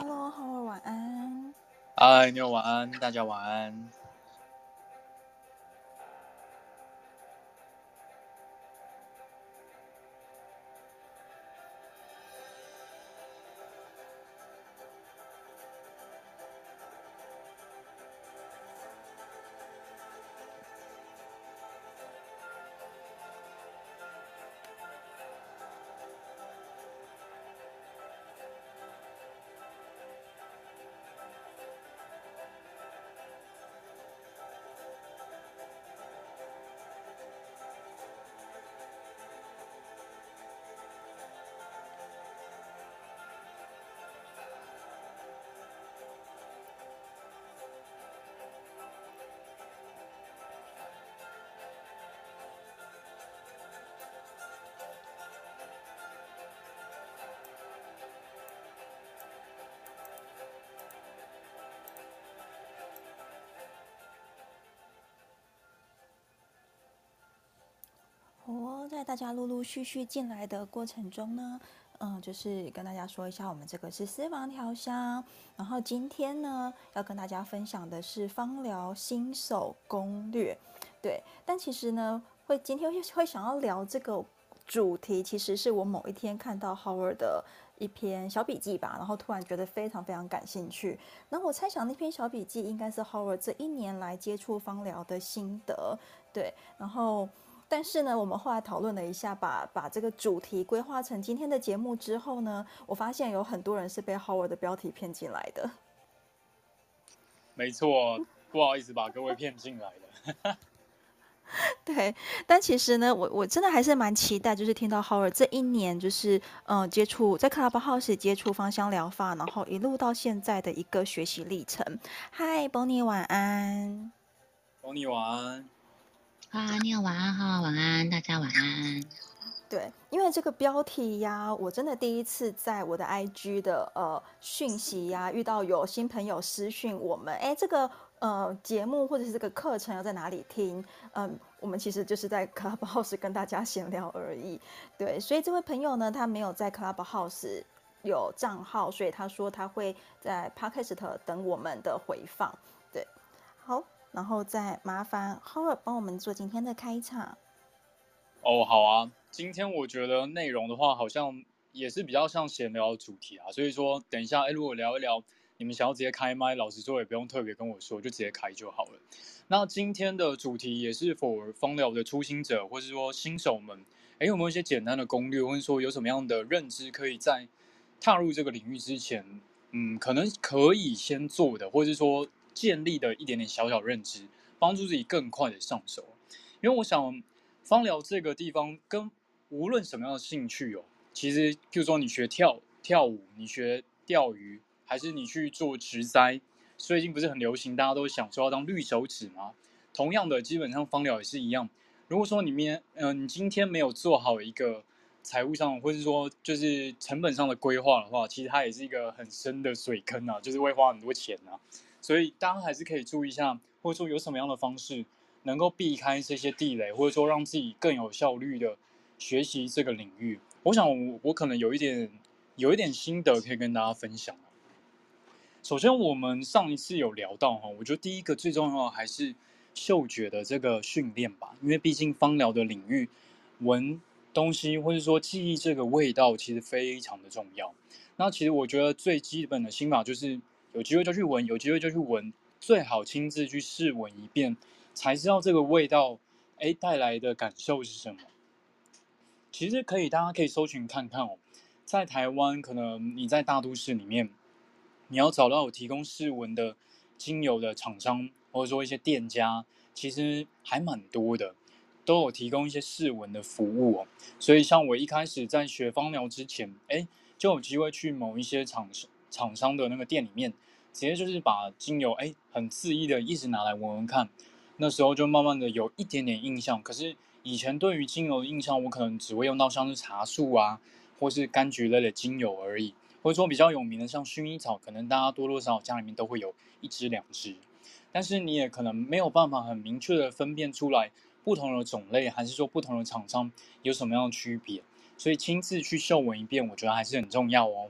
Hello，好，晚安。嗨，你好，晚安，大家晚安。哦，在大家陆陆续续进来的过程中呢，嗯，就是跟大家说一下，我们这个是私房调香。然后今天呢，要跟大家分享的是芳疗新手攻略。对，但其实呢，会今天会想要聊这个主题，其实是我某一天看到 Howard 的一篇小笔记吧，然后突然觉得非常非常感兴趣。那我猜想那篇小笔记应该是 Howard 这一年来接触芳疗的心得。对，然后。但是呢，我们后来讨论了一下，把把这个主题规划成今天的节目之后呢，我发现有很多人是被 Howard 的标题骗进来的。没错，不好意思把各位骗进来的。对，但其实呢，我我真的还是蛮期待，就是听到 Howard 这一年，就是嗯、呃，接触在 Clubhouse 接触芳香疗法，然后一路到现在的一个学习历程。嗨，Bonnie，晚安。Bonnie，晚安。啊，你好，晚安哈，晚安，大家晚安。对，因为这个标题呀，我真的第一次在我的 IG 的呃讯息呀，遇到有新朋友私讯我们，哎，这个呃节目或者是这个课程要在哪里听？嗯、我们其实就是在 Clubhouse 跟大家闲聊而已。对，所以这位朋友呢，他没有在 Clubhouse 有账号，所以他说他会在 Podcast 等我们的回放。对，好。然后再麻烦 Howard 帮我们做今天的开场。哦，好啊，今天我觉得内容的话，好像也是比较像闲聊的主题啊，所以说等一下，哎，如果聊一聊，你们想要直接开麦，老实说也不用特别跟我说，就直接开就好了。那今天的主题也是 for 芳疗的初心者，或是说新手们，哎，有没有一些简单的攻略，或者说有什么样的认知，可以在踏入这个领域之前，嗯，可能可以先做的，或者是说。建立的一点点小小认知，帮助自己更快的上手。因为我想，芳疗这个地方跟无论什么样的兴趣哦，其实譬如说你学跳跳舞，你学钓鱼，还是你去做植栽，最近不是很流行，大家都想说要当绿手指吗？同样的，基本上芳疗也是一样。如果说你面，嗯、你今天没有做好一个财务上，或是说就是成本上的规划的话，其实它也是一个很深的水坑啊，就是会花很多钱啊。所以大家还是可以注意一下，或者说有什么样的方式能够避开这些地雷，或者说让自己更有效率的学习这个领域。我想我，我可能有一点有一点心得可以跟大家分享。首先，我们上一次有聊到哈，我觉得第一个最重要的还是嗅觉的这个训练吧，因为毕竟芳疗的领域，闻东西或者说记忆这个味道其实非常的重要。那其实我觉得最基本的心法就是。有机会就去闻，有机会就去闻，最好亲自去试闻一遍，才知道这个味道，哎，带来的感受是什么。其实可以，大家可以搜寻看看哦。在台湾，可能你在大都市里面，你要找到有提供试闻的精油的厂商，或者说一些店家，其实还蛮多的，都有提供一些试闻的服务哦。所以，像我一开始在学芳疗之前，哎，就有机会去某一些厂商。厂商的那个店里面，直接就是把精油哎，很恣意的一直拿来闻闻看，那时候就慢慢的有一点点印象。可是以前对于精油的印象，我可能只会用到像是茶树啊，或是柑橘类的精油而已，或者说比较有名的像薰衣草，可能大家多多少少家里面都会有一支两支，但是你也可能没有办法很明确的分辨出来不同的种类，还是说不同的厂商有什么样的区别，所以亲自去嗅闻一遍，我觉得还是很重要哦。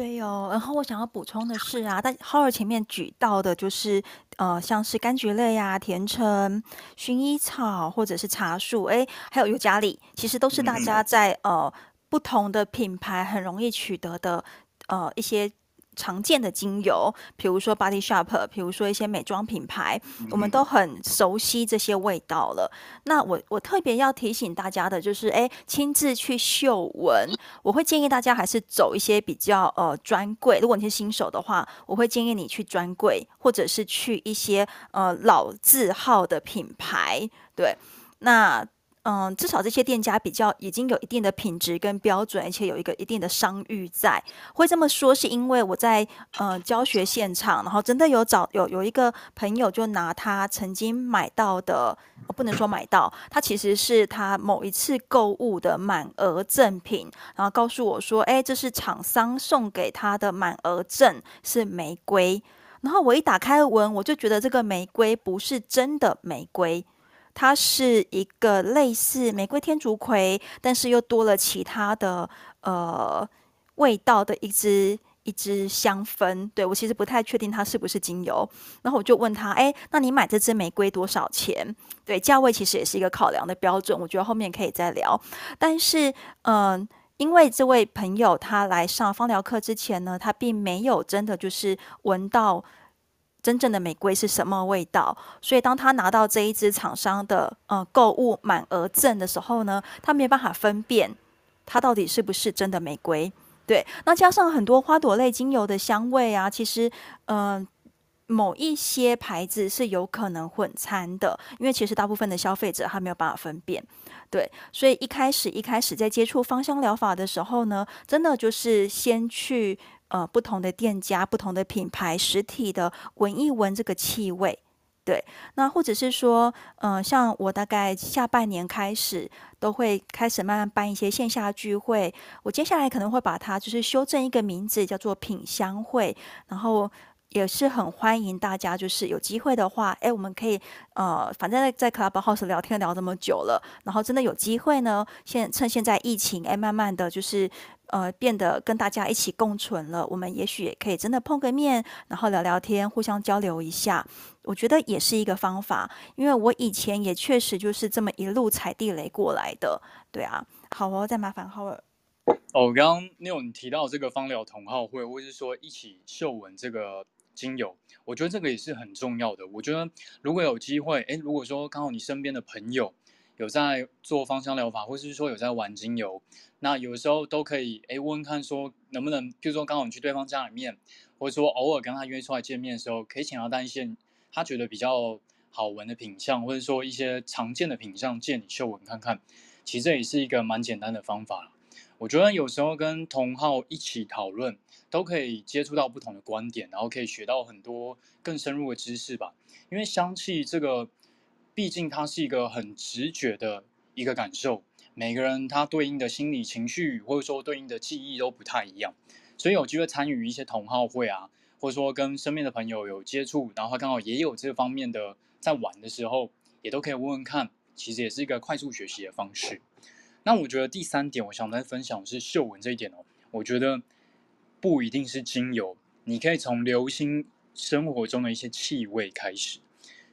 对哦，然后我想要补充的是啊，但 Howard 前面举到的就是呃，像是柑橘类呀、啊、甜橙、薰衣草或者是茶树，哎，还有尤加利，其实都是大家在呃不同的品牌很容易取得的呃一些。常见的精油，比如说 Body Shop，比如说一些美妆品牌，我们都很熟悉这些味道了。那我我特别要提醒大家的就是，哎，亲自去嗅闻，我会建议大家还是走一些比较呃专柜。如果你是新手的话，我会建议你去专柜，或者是去一些呃老字号的品牌。对，那。嗯，至少这些店家比较已经有一定的品质跟标准，而且有一个一定的商誉在。会这么说，是因为我在呃教学现场，然后真的有找有有一个朋友就拿他曾经买到的，不能说买到，他其实是他某一次购物的满额赠品，然后告诉我说，哎，这是厂商送给他的满额赠，是玫瑰。然后我一打开闻，我就觉得这个玫瑰不是真的玫瑰。它是一个类似玫瑰天竺葵，但是又多了其他的呃味道的一支一支香氛。对，我其实不太确定它是不是精油。然后我就问他，哎，那你买这支玫瑰多少钱？对，价位其实也是一个考量的标准。我觉得后面可以再聊。但是，嗯、因为这位朋友他来上芳疗课之前呢，他并没有真的就是闻到。真正的玫瑰是什么味道？所以当他拿到这一支厂商的呃购物满额赠的时候呢，他没办法分辨它到底是不是真的玫瑰。对，那加上很多花朵类精油的香味啊，其实嗯、某一些牌子是有可能混掺的，因为其实大部分的消费者他没有办法分辨。对，所以一开始一开始在接触芳香疗法的时候呢，真的就是先去。呃，不同的店家、不同的品牌、实体的闻一闻这个气味，对。那或者是说，嗯、呃，像我大概下半年开始都会开始慢慢办一些线下聚会，我接下来可能会把它就是修正一个名字，叫做品香会，然后也是很欢迎大家，就是有机会的话，哎，我们可以呃，反正在 Clubhouse 聊天聊这么久了，然后真的有机会呢，现趁现在疫情，哎，慢慢的就是。呃，变得跟大家一起共存了，我们也许也可以真的碰个面，然后聊聊天，互相交流一下，我觉得也是一个方法。因为我以前也确实就是这么一路踩地雷过来的，对啊。好哦，再麻烦浩尔。哦，刚刚 n e 你提到这个芳疗同好会，或者是说一起嗅闻这个精油，我觉得这个也是很重要的。我觉得如果有机会，诶，如果说刚好你身边的朋友。有在做芳香疗法，或是说有在玩精油，那有时候都可以诶问问看，说能不能，譬如说刚好你去对方家里面，或者说偶尔跟他约出来见面的时候，可以请他带一些他觉得比较好闻的品相，或者说一些常见的品相借你嗅闻看看。其实这也是一个蛮简单的方法。我觉得有时候跟同好一起讨论，都可以接触到不同的观点，然后可以学到很多更深入的知识吧。因为香气这个。毕竟它是一个很直觉的一个感受，每个人他对应的心理情绪或者说对应的记忆都不太一样，所以有机会参与一些同好会啊，或者说跟身边的朋友有接触，然后刚好也有这方面的在玩的时候，也都可以问问看，其实也是一个快速学习的方式。那我觉得第三点，我想再分享的是嗅闻这一点哦，我觉得不一定是精油，你可以从留心生活中的一些气味开始。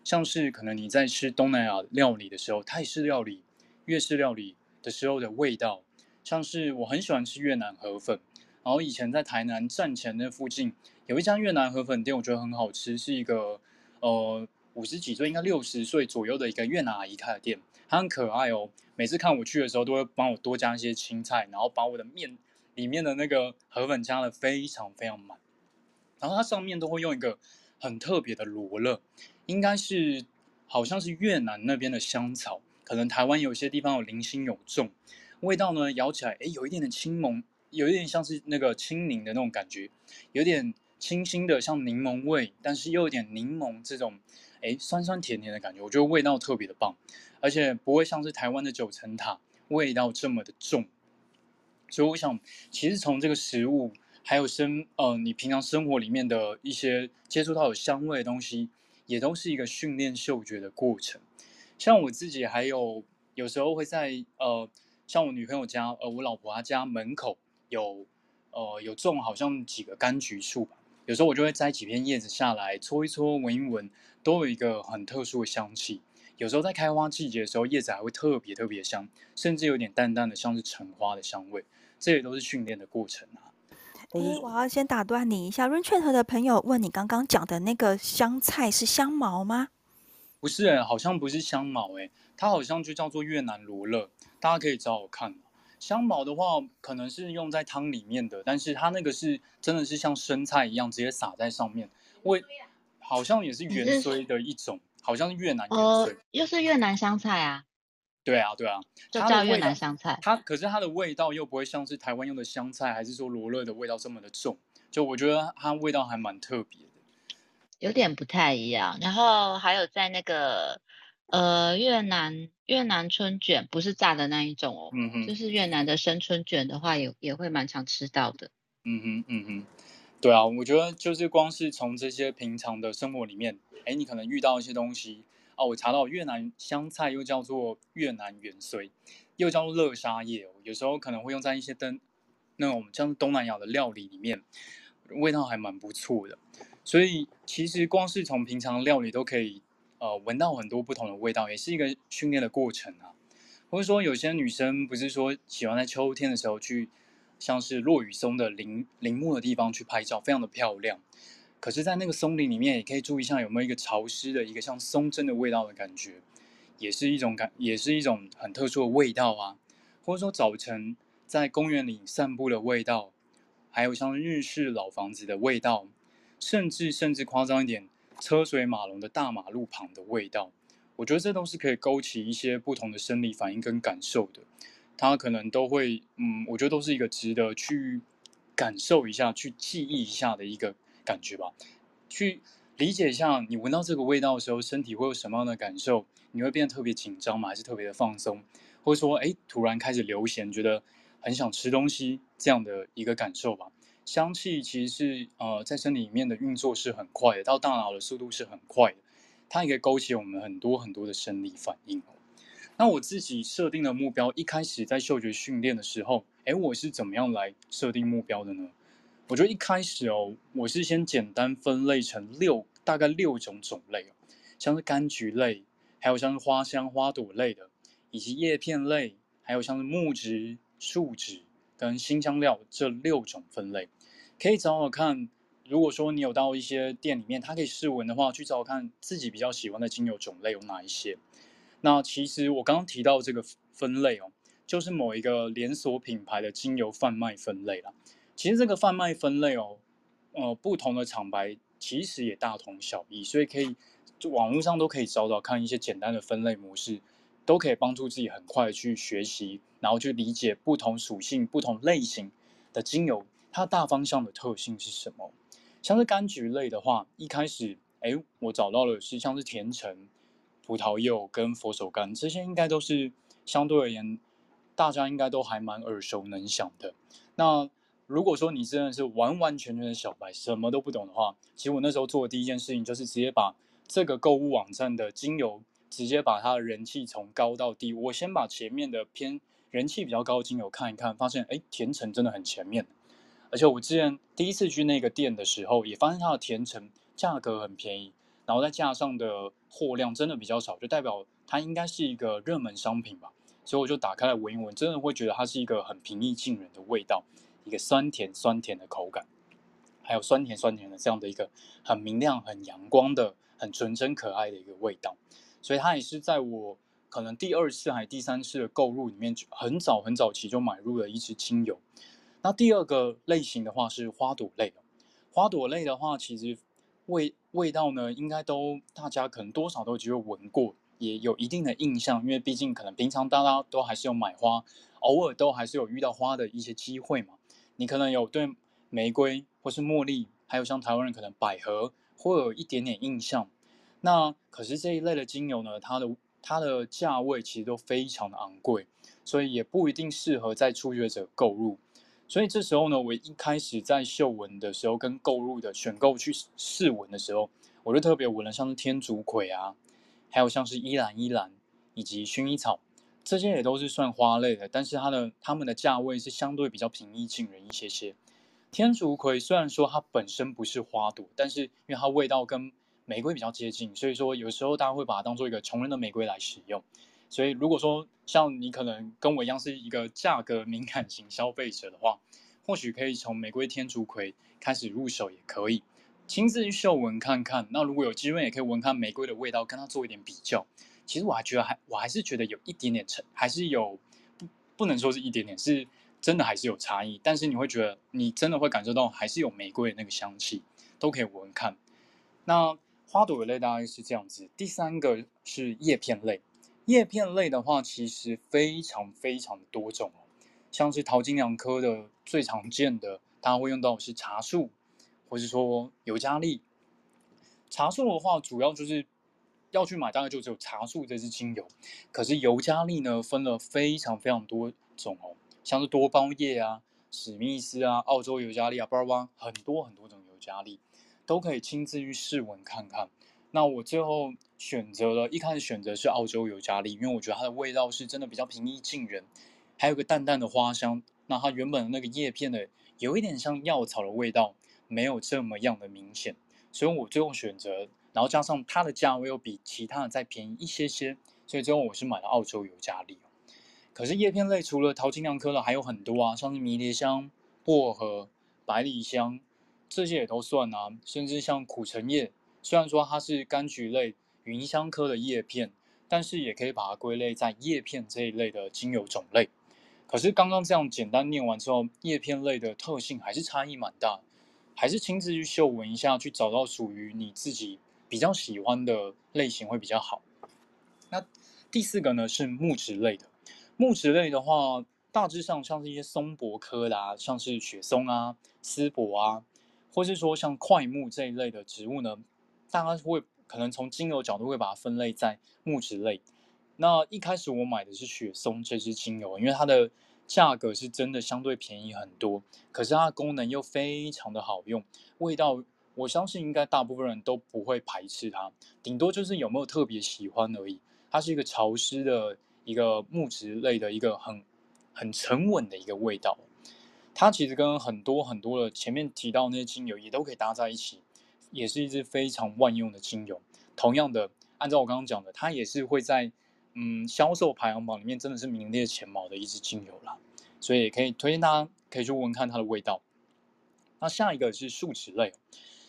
像是可能你在吃东南亚料理的时候，泰式料理、粤式料理的时候的味道，像是我很喜欢吃越南河粉，然后以前在台南站前那附近有一家越南河粉店，我觉得很好吃，是一个呃五十几岁应该六十岁左右的一个越南阿姨开的店，她很可爱哦，每次看我去的时候都会帮我多加一些青菜，然后把我的面里面的那个河粉加的非常非常满，然后它上面都会用一个很特别的罗勒。应该是，好像是越南那边的香草，可能台湾有些地方有零星有种，味道呢，咬起来，诶，有一点点青檬，有一点像是那个青柠的那种感觉，有点清新的像柠檬味，但是又有点柠檬这种，诶，酸酸甜甜的感觉，我觉得味道特别的棒，而且不会像是台湾的九层塔味道这么的重，所以我想，其实从这个食物，还有生，呃，你平常生活里面的一些接触到有香味的东西。也都是一个训练嗅觉的过程，像我自己还有有时候会在呃，像我女朋友家，呃，我老婆她家门口有呃有种好像几个柑橘树吧，有时候我就会摘几片叶子下来搓一搓，闻一闻，都有一个很特殊的香气。有时候在开花季节的时候，叶子还会特别特别香，甚至有点淡淡的像是橙花的香味。这也都是训练的过程啊。哎，我要先打断你一下，Rain 的朋友问你刚刚讲的那个香菜是香茅吗？不是、欸，好像不是香茅、欸，哎，它好像就叫做越南罗勒，大家可以找我看。香茅的话，可能是用在汤里面的，但是它那个是真的是像生菜一样直接撒在上面，味好像也是芫荽的一种，好像是越南芫荽、呃，又是越南香菜啊。对啊，对啊，就叫越南香菜。它可是它的味道又不会像是台湾用的香菜，还是说罗勒的味道这么的重。就我觉得它味道还蛮特别的，有点不太一样。然后还有在那个呃越南越南春卷，不是炸的那一种哦，嗯哼，就是越南的生春卷的话也，也也会蛮常吃到的。嗯哼，嗯哼，对啊，我觉得就是光是从这些平常的生活里面，哎，你可能遇到一些东西。哦，我查到越南香菜又叫做越南芫荽，又叫做乐沙叶。有时候可能会用在一些灯那种像东南亚的料理里面，味道还蛮不错的。所以其实光是从平常料理都可以呃闻到很多不同的味道，也是一个训练的过程啊。或者说有些女生不是说喜欢在秋天的时候去像是落雨松的林林木的地方去拍照，非常的漂亮。可是，在那个松林里面，也可以注意一下有没有一个潮湿的一个像松针的味道的感觉，也是一种感，也是一种很特殊的味道啊。或者说早晨在公园里散步的味道，还有像日式老房子的味道，甚至甚至夸张一点，车水马龙的大马路旁的味道，我觉得这都是可以勾起一些不同的生理反应跟感受的。它可能都会，嗯，我觉得都是一个值得去感受一下、去记忆一下的一个。感觉吧，去理解一下，你闻到这个味道的时候，身体会有什么样的感受？你会变得特别紧张吗？还是特别的放松？或者说，哎，突然开始流涎，觉得很想吃东西，这样的一个感受吧。香气其实是呃，在身体里面的运作是很快的，到大脑的速度是很快的，它也可以勾起我们很多很多的生理反应。那我自己设定的目标，一开始在嗅觉训练的时候，哎，我是怎么样来设定目标的呢？我觉得一开始哦，我是先简单分类成六，大概六种种类哦，像是柑橘类，还有像是花香花朵类的，以及叶片类，还有像是木质、树脂跟辛香料这六种分类，可以找找看。如果说你有到一些店里面，它可以试闻的话，去找找看自己比较喜欢的精油种类有哪一些。那其实我刚刚提到这个分类哦，就是某一个连锁品牌的精油贩卖分类了。其实这个贩卖分类哦，呃，不同的厂牌其实也大同小异，所以可以网络上都可以找找看一些简单的分类模式，都可以帮助自己很快去学习，然后去理解不同属性、不同类型的精油，它大方向的特性是什么。像是柑橘类的话，一开始哎，我找到了是像是甜橙、葡萄柚跟佛手柑，这些应该都是相对而言，大家应该都还蛮耳熟能详的。那如果说你真的是完完全全的小白，什么都不懂的话，其实我那时候做的第一件事情就是直接把这个购物网站的精油，直接把它的人气从高到低，我先把前面的偏人气比较高的精油看一看，发现哎，甜橙真的很前面，而且我之前第一次去那个店的时候，也发现它的甜橙价格很便宜，然后再加上的货量真的比较少，就代表它应该是一个热门商品吧，所以我就打开来闻一闻，真的会觉得它是一个很平易近人的味道。一个酸甜酸甜的口感，还有酸甜酸甜的这样的一个很明亮、很阳光的、很纯真可爱的一个味道，所以它也是在我可能第二次还第三次的购入里面，很早很早期就买入了一支精油。那第二个类型的话是花朵类的，花朵类的话其实味味道呢，应该都大家可能多少都有机会闻过，也有一定的印象，因为毕竟可能平常大家都还是有买花，偶尔都还是有遇到花的一些机会嘛。你可能有对玫瑰或是茉莉，还有像台湾人可能百合，会有一点点印象。那可是这一类的精油呢，它的它的价位其实都非常的昂贵，所以也不一定适合在初学者购入。所以这时候呢，我一开始在嗅闻的时候跟购入的选购去试闻的时候，我就特别闻了像是天竺葵啊，还有像是依兰依兰以及薰衣草。这些也都是算花类的，但是它的它们的价位是相对比较平易近人一些些，天竺葵虽然说它本身不是花朵，但是因为它味道跟玫瑰比较接近，所以说有时候大家会把它当做一个穷人的玫瑰来使用。所以如果说像你可能跟我一样是一个价格敏感型消费者的话，或许可以从玫瑰天竺葵开始入手也可以，亲自去嗅闻看看。那如果有机会，也可以闻看玫瑰的味道，跟它做一点比较。其实我还觉得还我还是觉得有一点点差，还是有不不能说是一点点，是真的还是有差异。但是你会觉得你真的会感受到还是有玫瑰的那个香气，都可以闻看。那花朵类大概是这样子。第三个是叶片类，叶片类的话其实非常非常的多种哦，像是桃金娘科的最常见的，大家会用到的是茶树，或是说尤加利。茶树的话，主要就是。要去买，大概就只有茶树这支精油。可是尤加利呢，分了非常非常多种哦，像是多包叶啊、史密斯啊、澳洲尤加利啊、巴拉巴很多很多种尤加利，都可以亲自去试闻看看。那我最后选择了一开始选择是澳洲尤加利，因为我觉得它的味道是真的比较平易近人，还有个淡淡的花香。那它原本的那个叶片的有一点像药草的味道，没有这么样的明显，所以我最后选择。然后加上它的价位又比其他的再便宜一些些，所以最后我是买了澳洲尤加利。可是叶片类除了桃金娘科的还有很多啊，像是迷迭香、薄荷、百里香这些也都算啊，甚至像苦橙叶，虽然说它是柑橘类芸香科的叶片，但是也可以把它归类在叶片这一类的精油种类。可是刚刚这样简单念完之后，叶片类的特性还是差异蛮大，还是亲自去嗅闻一下，去找到属于你自己。比较喜欢的类型会比较好。那第四个呢是木质类的，木质类的话，大致上像是一些松柏科的啊，像是雪松啊、丝柏啊，或是说像桧木这一类的植物呢，大家会可能从精油角度会把它分类在木质类。那一开始我买的是雪松这支精油，因为它的价格是真的相对便宜很多，可是它的功能又非常的好用，味道。我相信应该大部分人都不会排斥它，顶多就是有没有特别喜欢而已。它是一个潮湿的一个木质类的一个很很沉稳的一个味道。它其实跟很多很多的前面提到那些精油也都可以搭在一起，也是一支非常万用的精油。同样的，按照我刚刚讲的，它也是会在嗯销售排行榜里面真的是名列前茅的一支精油啦。所以可以推荐大家可以去闻闻看它的味道。那下一个是树脂类。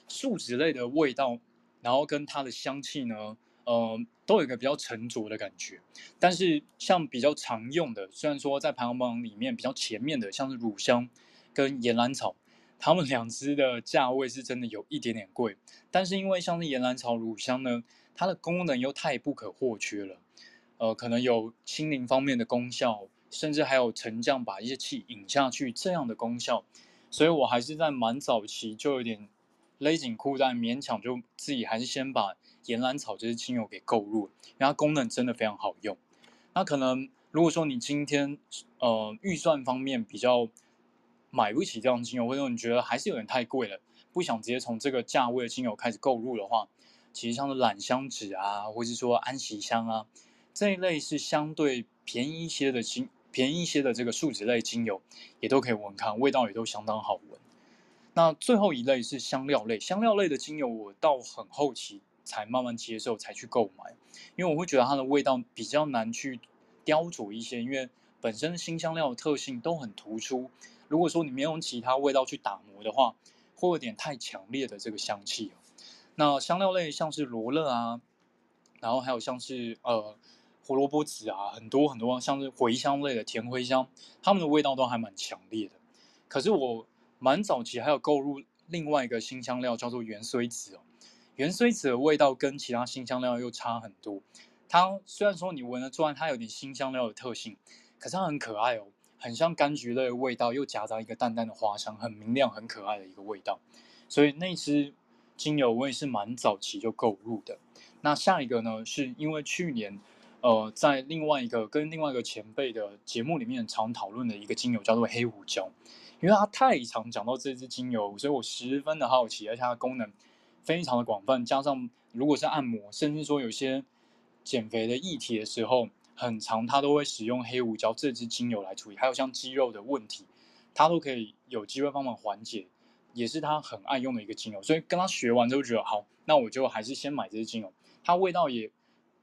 树脂类的味道，然后跟它的香气呢，呃，都有一个比较沉着的感觉。但是像比较常用的，虽然说在排行榜里面比较前面的，像是乳香跟岩兰草，它们两支的价位是真的有一点点贵。但是因为像是岩兰草、乳香呢，它的功能又太不可或缺了，呃，可能有清灵方面的功效，甚至还有沉降把一些气引下去这样的功效，所以我还是在蛮早期就有点。勒紧裤带，勉强就自己还是先把岩兰草这些精油给购入，因为它功能真的非常好用。那可能如果说你今天呃预算方面比较买不起这样精油，或者你觉得还是有点太贵了，不想直接从这个价位的精油开始购入的话，其实像是榄香脂啊，或是说安息香啊这一类是相对便宜一些的精，便宜一些的这个树脂类精油，也都可以闻看，味道也都相当好闻。那最后一类是香料类，香料类的精油我到很后期才慢慢接受，才去购买，因为我会觉得它的味道比较难去雕琢一些，因为本身新香料的特性都很突出。如果说你没有用其他味道去打磨的话，会有点太强烈的这个香气。那香料类像是罗勒啊，然后还有像是呃胡萝卜籽啊，很多很多像是茴香类的甜茴香，它们的味道都还蛮强烈的。可是我。蛮早期还有购入另外一个新香料，叫做芫荽子哦。芫荽子的味道跟其他新香料又差很多。它虽然说你闻得出来它有点新香料的特性，可是它很可爱哦，很像柑橘类的味道，又夹杂一个淡淡的花香，很明亮、很可爱的一个味道。所以那支精油我也是蛮早期就购入的。那下一个呢，是因为去年呃在另外一个跟另外一个前辈的节目里面常讨论的一个精油，叫做黑胡椒。因为它太常讲到这支精油，所以我十分的好奇，而且它的功能非常的广泛。加上如果是按摩，甚至说有些减肥的议题的时候，很长它都会使用黑胡椒这支精油来处理。还有像肌肉的问题，它都可以有机会帮忙缓解，也是他很爱用的一个精油。所以跟他学完之后觉得好，那我就还是先买这支精油，它味道也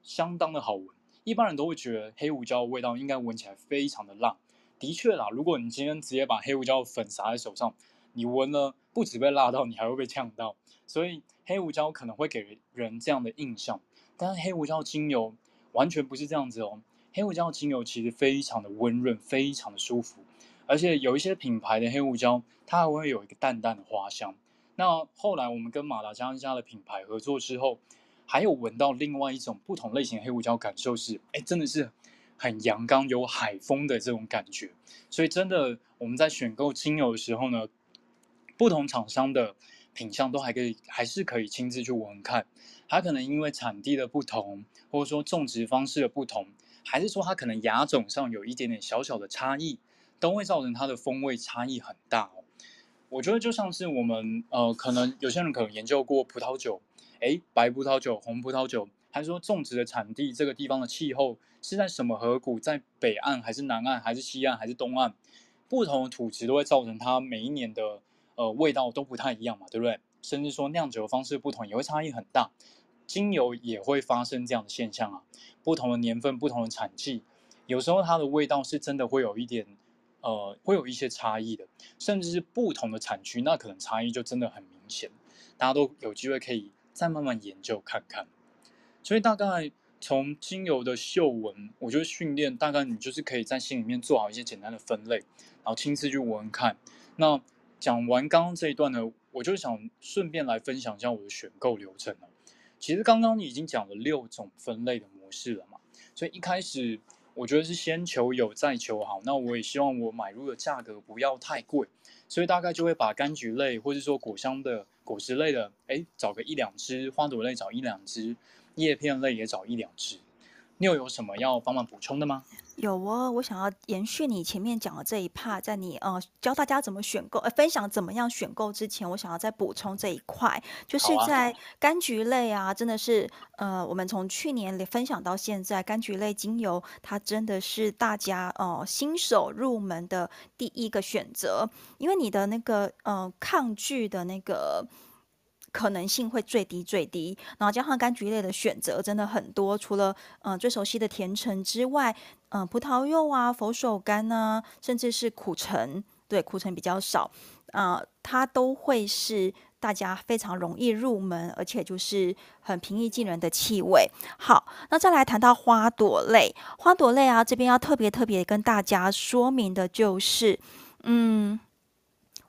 相当的好闻。一般人都会觉得黑胡椒的味道应该闻起来非常的辣，的确啦。如果你今天直接把黑胡椒粉撒在手上，你闻了不止被辣到，你还会被呛到。所以黑胡椒可能会给人这样的印象，但是黑胡椒精油完全不是这样子哦。黑胡椒精油其实非常的温润，非常的舒服，而且有一些品牌的黑胡椒，它还会有一个淡淡的花香。那后来我们跟马达加斯加的品牌合作之后。还有闻到另外一种不同类型的黑胡椒，感受是，哎，真的是很阳刚、有海风的这种感觉。所以真的，我们在选购精油的时候呢，不同厂商的品相都还可以，还是可以亲自去闻看。它可能因为产地的不同，或者说种植方式的不同，还是说它可能亚种上有一点点小小的差异，都会造成它的风味差异很大哦。我觉得就像是我们呃，可能有些人可能研究过葡萄酒。诶，白葡萄酒、红葡萄酒，还是说种植的产地，这个地方的气候是在什么河谷，在北岸还是南岸，还是西岸还是东岸？不同的土质都会造成它每一年的呃味道都不太一样嘛，对不对？甚至说酿酒的方式不同，也会差异很大。精油也会发生这样的现象啊，不同的年份、不同的产季，有时候它的味道是真的会有一点呃，会有一些差异的，甚至是不同的产区，那可能差异就真的很明显。大家都有机会可以。再慢慢研究看看，所以大概从精油的嗅闻，我觉得训练大概你就是可以在心里面做好一些简单的分类，然后亲自去闻看。那讲完刚刚这一段呢，我就想顺便来分享一下我的选购流程了。其实刚刚你已经讲了六种分类的模式了嘛，所以一开始我觉得是先求有再求好。那我也希望我买入的价格不要太贵，所以大概就会把柑橘类或者说果香的。果实类的，哎，找个一两支；花朵类找一两支；叶片类也找一两只。你有有什么要帮忙补充的吗？有哦，我想要延续你前面讲的这一 part，在你呃教大家怎么选购，呃分享怎么样选购之前，我想要再补充这一块，就是在柑橘类啊，真的是呃，我们从去年分享到现在，柑橘类精油它真的是大家呃新手入门的第一个选择，因为你的那个呃抗拒的那个。可能性会最低最低，然后加上柑橘类的选择真的很多，除了嗯、最熟悉的甜橙之外，嗯、葡萄柚啊、佛手柑啊，甚至是苦橙，对苦橙比较少啊、它都会是大家非常容易入门，而且就是很平易近人的气味。好，那再来谈到花朵类，花朵类啊，这边要特别特别跟大家说明的就是，嗯。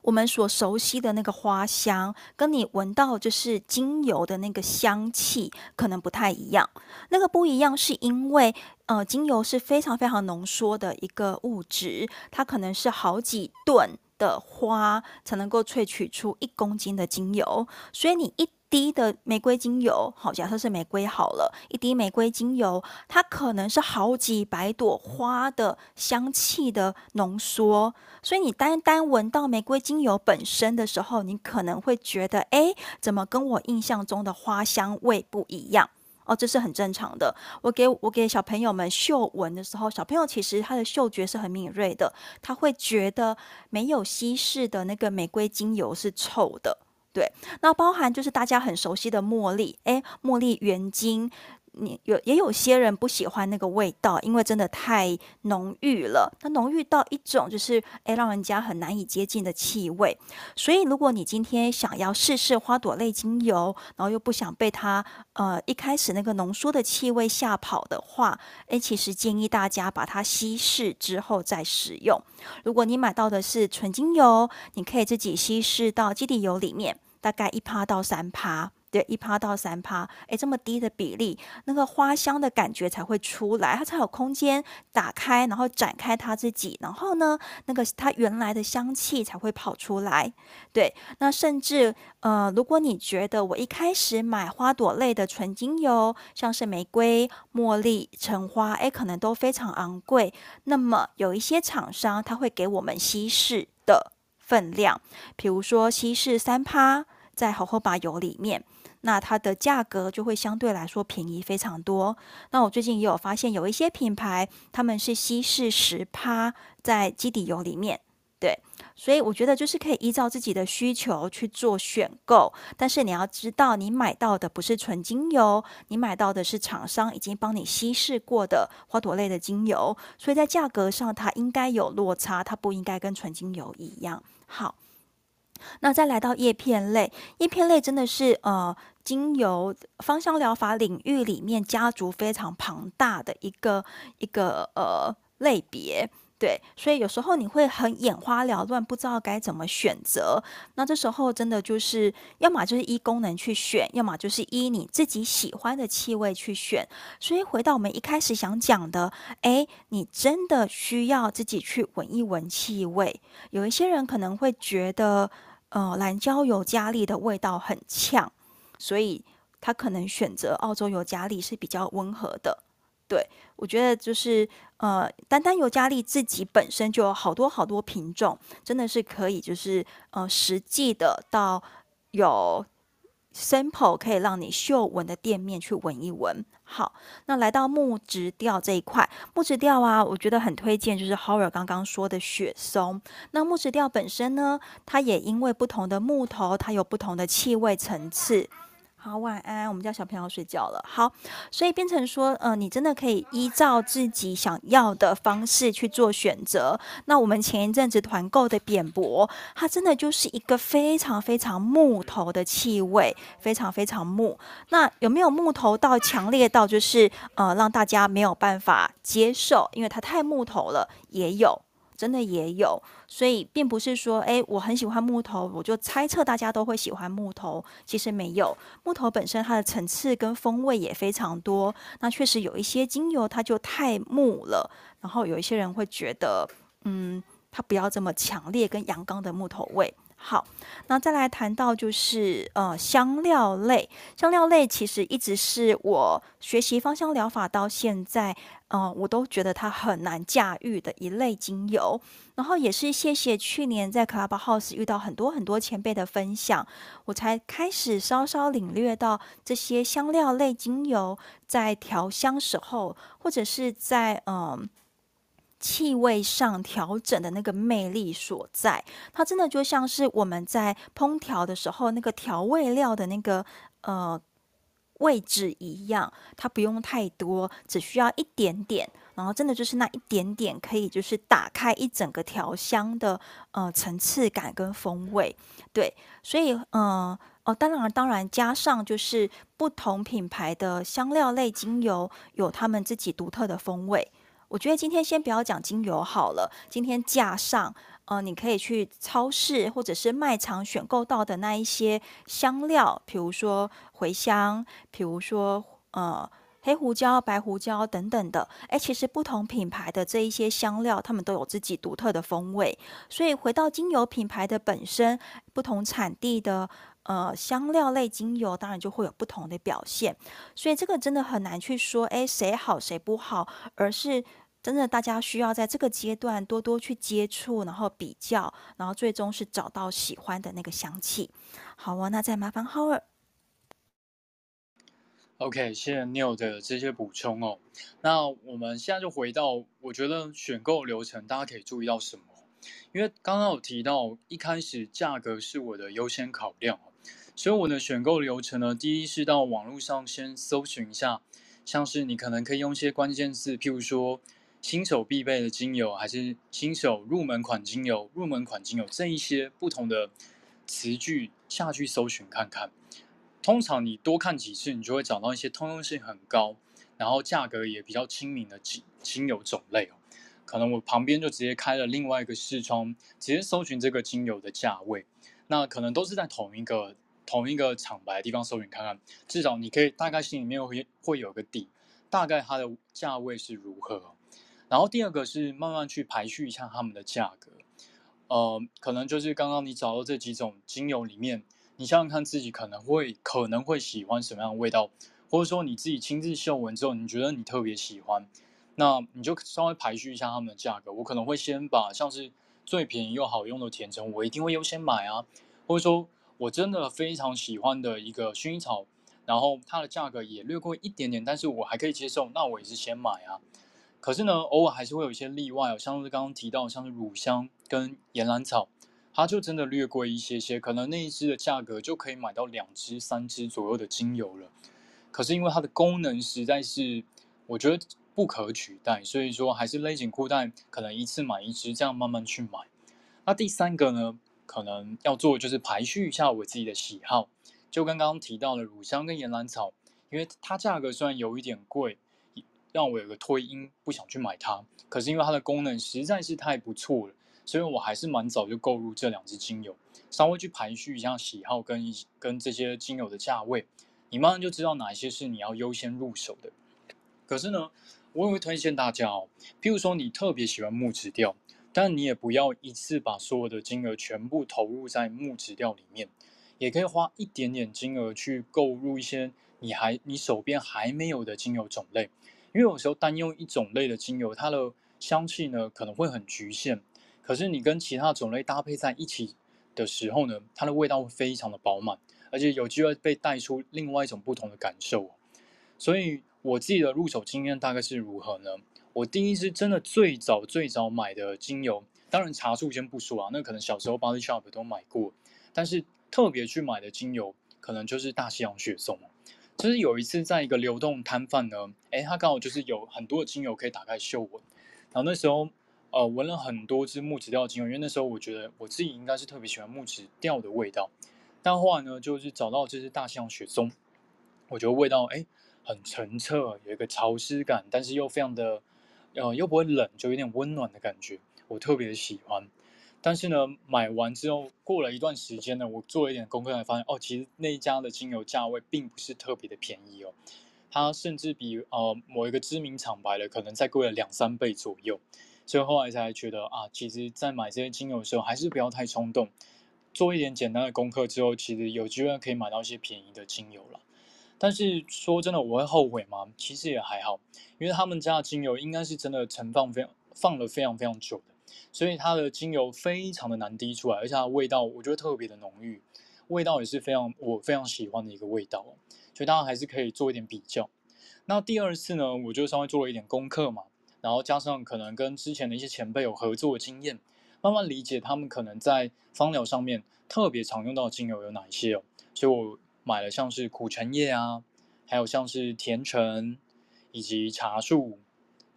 我们所熟悉的那个花香，跟你闻到就是精油的那个香气，可能不太一样。那个不一样，是因为呃，精油是非常非常浓缩的一个物质，它可能是好几吨的花才能够萃取出一公斤的精油，所以你一。滴的玫瑰精油，好，假设是玫瑰好了，一滴玫瑰精油，它可能是好几百朵花的香气的浓缩，所以你单单闻到玫瑰精油本身的时候，你可能会觉得，哎，怎么跟我印象中的花香味不一样？哦，这是很正常的。我给我给小朋友们嗅闻的时候，小朋友其实他的嗅觉是很敏锐的，他会觉得没有稀释的那个玫瑰精油是臭的。对，那包含就是大家很熟悉的茉莉，诶，茉莉原精，你有也有些人不喜欢那个味道，因为真的太浓郁了，它浓郁到一种就是诶，让人家很难以接近的气味。所以，如果你今天想要试试花朵类精油，然后又不想被它呃一开始那个浓缩的气味吓跑的话，诶，其实建议大家把它稀释之后再使用。如果你买到的是纯精油，你可以自己稀释到基底油里面。大概一趴到三趴，对，一趴到三趴，哎，这么低的比例，那个花香的感觉才会出来，它才有空间打开，然后展开它自己，然后呢，那个它原来的香气才会跑出来。对，那甚至呃，如果你觉得我一开始买花朵类的纯精油，像是玫瑰、茉莉、橙花，哎，可能都非常昂贵，那么有一些厂商他会给我们稀释的。分量，比如说稀释三趴在荷荷巴油里面，那它的价格就会相对来说便宜非常多。那我最近也有发现，有一些品牌他们是稀释十趴在基底油里面，对，所以我觉得就是可以依照自己的需求去做选购，但是你要知道，你买到的不是纯精油，你买到的是厂商已经帮你稀释过的花朵类的精油，所以在价格上它应该有落差，它不应该跟纯精油一样。好，那再来到叶片类，叶片类真的是呃精油芳香疗法领域里面家族非常庞大的一个一个呃类别。对，所以有时候你会很眼花缭乱，不知道该怎么选择。那这时候真的就是，要么就是依功能去选，要么就是依你自己喜欢的气味去选。所以回到我们一开始想讲的，诶，你真的需要自己去闻一闻气味。有一些人可能会觉得，呃，蓝椒尤加利的味道很呛，所以他可能选择澳洲尤加利是比较温和的。对，我觉得就是呃，单单尤加利自己本身就有好多好多品种，真的是可以就是呃实际的到有 sample 可以让你嗅闻的店面去闻一闻。好，那来到木质调这一块，木质调啊，我觉得很推荐，就是 Horror 刚刚说的雪松。那木质调本身呢，它也因为不同的木头，它有不同的气味层次。好，晚安。我们家小朋友睡觉了。好，所以变成说，呃，你真的可以依照自己想要的方式去做选择。那我们前一阵子团购的扁柏，它真的就是一个非常非常木头的气味，非常非常木。那有没有木头到强烈到就是呃让大家没有办法接受，因为它太木头了？也有。真的也有，所以并不是说，诶，我很喜欢木头，我就猜测大家都会喜欢木头。其实没有，木头本身它的层次跟风味也非常多。那确实有一些精油它就太木了，然后有一些人会觉得，嗯，它不要这么强烈跟阳刚的木头味。好，那再来谈到就是呃香料类，香料类其实一直是我学习芳香疗法到现在，呃，我都觉得它很难驾驭的一类精油。然后也是谢谢去年在 Clubhouse 遇到很多很多前辈的分享，我才开始稍稍领略到这些香料类精油在调香时候，或者是在嗯。气味上调整的那个魅力所在，它真的就像是我们在烹调的时候那个调味料的那个呃位置一样，它不用太多，只需要一点点，然后真的就是那一点点可以就是打开一整个调香的呃层次感跟风味。对，所以嗯哦、当然当然加上就是不同品牌的香料类精油有他们自己独特的风味。我觉得今天先不要讲精油好了。今天架上，呃，你可以去超市或者是卖场选购到的那一些香料，比如说茴香，比如说呃黑胡椒、白胡椒等等的。诶，其实不同品牌的这一些香料，它们都有自己独特的风味。所以回到精油品牌的本身，不同产地的。呃，香料类精油当然就会有不同的表现，所以这个真的很难去说，诶，谁好谁不好，而是真的大家需要在这个阶段多多去接触，然后比较，然后最终是找到喜欢的那个香气。好啊，那再麻烦 Howard。OK，谢谢 Neil 的这些补充哦。那我们现在就回到，我觉得选购流程大家可以注意到什么？因为刚刚有提到，一开始价格是我的优先考量。所以我的选购流程呢，第一是到网络上先搜寻一下，像是你可能可以用一些关键字，譬如说新手必备的精油，还是新手入门款精油、入门款精油这一些不同的词句下去搜寻看看。通常你多看几次，你就会找到一些通用性很高，然后价格也比较亲民的精精油种类哦。可能我旁边就直接开了另外一个视窗，直接搜寻这个精油的价位，那可能都是在同一个。同一个厂牌的地方搜寻看看，至少你可以大概心里面会会有个底，大概它的价位是如何。然后第二个是慢慢去排序一下它们的价格，呃，可能就是刚刚你找到这几种精油里面，你想想看自己可能会可能会喜欢什么样的味道，或者说你自己亲自嗅闻之后，你觉得你特别喜欢，那你就稍微排序一下它们的价格。我可能会先把像是最便宜又好用的甜橙，我一定会优先买啊，或者说。我真的非常喜欢的一个薰衣草，然后它的价格也略贵一点点，但是我还可以接受，那我也是先买啊。可是呢，偶尔还是会有一些例外哦，像是刚刚提到，像是乳香跟岩兰草，它就真的略贵一些些，可能那一支的价格就可以买到两支、三支左右的精油了。可是因为它的功能实在是，我觉得不可取代，所以说还是勒紧裤带，可能一次买一支，这样慢慢去买。那第三个呢，可能要做就是排序一下我自己的喜好，就刚刚提到的乳香跟岩兰草，因为它价格虽然有一点贵。让我有个推因，不想去买它。可是因为它的功能实在是太不错了，所以我还是蛮早就购入这两支精油。稍微去排序一下喜好跟跟这些精油的价位，你慢慢就知道哪一些是你要优先入手的。可是呢，我也会推荐大家哦，譬如说你特别喜欢木质调，但你也不要一次把所有的金额全部投入在木质调里面，也可以花一点点金额去购入一些你还你手边还没有的精油种类。因为有时候单用一种类的精油，它的香气呢可能会很局限。可是你跟其他种类搭配在一起的时候呢，它的味道会非常的饱满，而且有机会被带出另外一种不同的感受。所以我自己的入手经验大概是如何呢？我第一支真的最早最早买的精油，当然茶树先不说啊，那可能小时候 Body Shop 都买过，但是特别去买的精油，可能就是大西洋雪松。就是有一次在一个流动摊贩呢，诶，他刚好就是有很多的精油可以打开嗅闻，然后那时候呃闻了很多支木质调精油，因为那时候我觉得我自己应该是特别喜欢木质调的味道，但后来呢就是找到这支大西洋雪松，我觉得味道诶很澄澈，有一个潮湿感，但是又非常的呃又不会冷，就有点温暖的感觉，我特别喜欢。但是呢，买完之后过了一段时间呢，我做了一点功课才发现，哦，其实那一家的精油价位并不是特别的便宜哦，它甚至比呃某一个知名厂牌的可能再贵了两三倍左右，所以后来才觉得啊，其实在买这些精油的时候，还是不要太冲动，做一点简单的功课之后，其实有机会可以买到一些便宜的精油了。但是说真的，我会后悔吗？其实也还好，因为他们家的精油应该是真的存放非常放了非常非常久的。所以它的精油非常的难滴出来，而且它的味道我觉得特别的浓郁，味道也是非常我非常喜欢的一个味道，所以大家还是可以做一点比较。那第二次呢，我就稍微做了一点功课嘛，然后加上可能跟之前的一些前辈有合作的经验，慢慢理解他们可能在芳疗上面特别常用到的精油有哪一些哦。所以我买了像是苦橙叶啊，还有像是甜橙，以及茶树，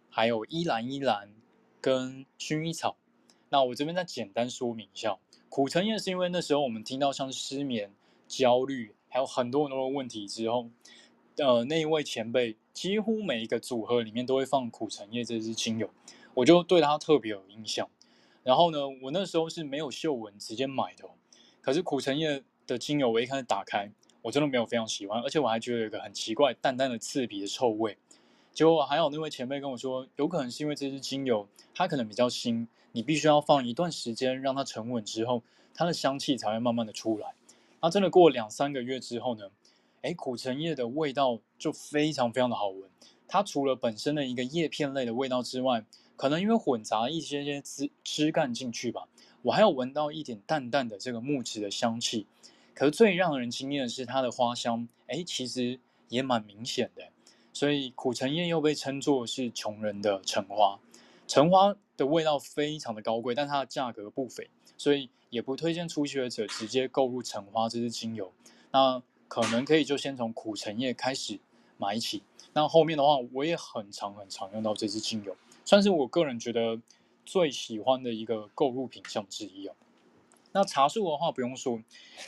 还有依兰依兰跟薰衣草。那我这边再简单说明一下，苦橙叶是因为那时候我们听到像失眠、焦虑，还有很多很多的问题之后，呃，那一位前辈几乎每一个组合里面都会放苦橙叶这支精油，我就对它特别有印象。然后呢，我那时候是没有嗅闻直接买的，可是苦橙叶的精油我一开始打开，我真的没有非常喜欢，而且我还觉得有一个很奇怪、淡淡的刺鼻的臭味。结果还有那位前辈跟我说，有可能是因为这支精油它可能比较新。你必须要放一段时间让它沉稳之后，它的香气才会慢慢的出来。那真的过两三个月之后呢，诶，苦橙叶的味道就非常非常的好闻。它除了本身的一个叶片类的味道之外，可能因为混杂一些些枝枝干进去吧，我还有闻到一点淡淡的这个木质的香气。可是最让人惊艳的是它的花香，诶，其实也蛮明显的。所以苦橙叶又被称作是穷人的橙花。橙花的味道非常的高贵，但它的价格不菲，所以也不推荐初学者直接购入橙花这支精油。那可能可以就先从苦橙叶开始买起。那后面的话，我也很常很常用到这支精油，算是我个人觉得最喜欢的一个购入品项之一哦。那茶树的话不用说，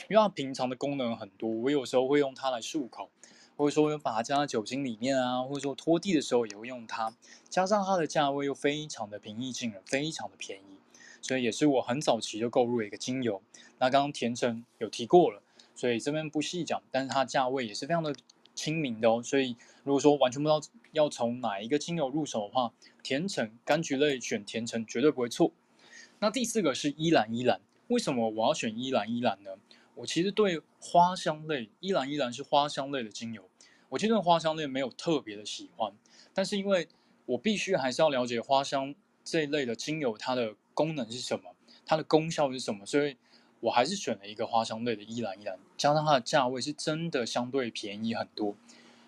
因为它平常的功能很多，我有时候会用它来漱口。或者说把它加到酒精里面啊，或者说拖地的时候也会用它，加上它的价位又非常的平易近人，非常的便宜，所以也是我很早期就购入的一个精油。那刚刚甜橙有提过了，所以这边不细讲，但是它价位也是非常的亲民的哦。所以如果说完全不知道要从哪一个精油入手的话，甜橙柑橘类选甜橙绝对不会错。那第四个是依兰依兰，为什么我要选依兰依兰呢？我其实对花香类，依兰依兰是花香类的精油，我其实对花香类没有特别的喜欢，但是因为我必须还是要了解花香这一类的精油它的功能是什么，它的功效是什么，所以我还是选了一个花香类的依兰依兰，加上它的价位是真的相对便宜很多，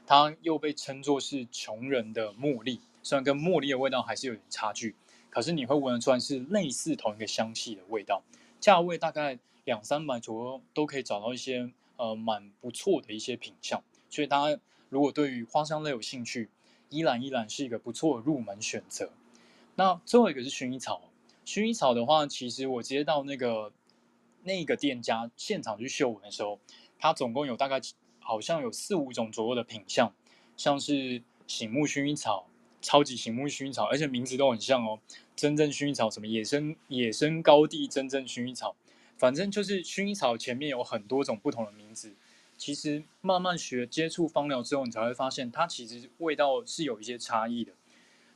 它又被称作是穷人的茉莉，虽然跟茉莉的味道还是有点差距，可是你会闻得出来是类似同一个香气的味道。价位大概两三百左右都可以找到一些呃蛮不错的一些品相，所以大家如果对于花香类有兴趣，依兰依兰是一个不错的入门选择。那最后一个是薰衣草，薰衣草的话，其实我接到那个那个店家现场去嗅闻的时候，它总共有大概好像有四五种左右的品相，像是醒目薰衣草、超级醒目薰衣草，而且名字都很像哦，真正薰衣草什么野生野生高地真正薰衣草，反正就是薰衣草前面有很多种不同的名字。其实慢慢学接触芳疗之后，你才会发现它其实味道是有一些差异的。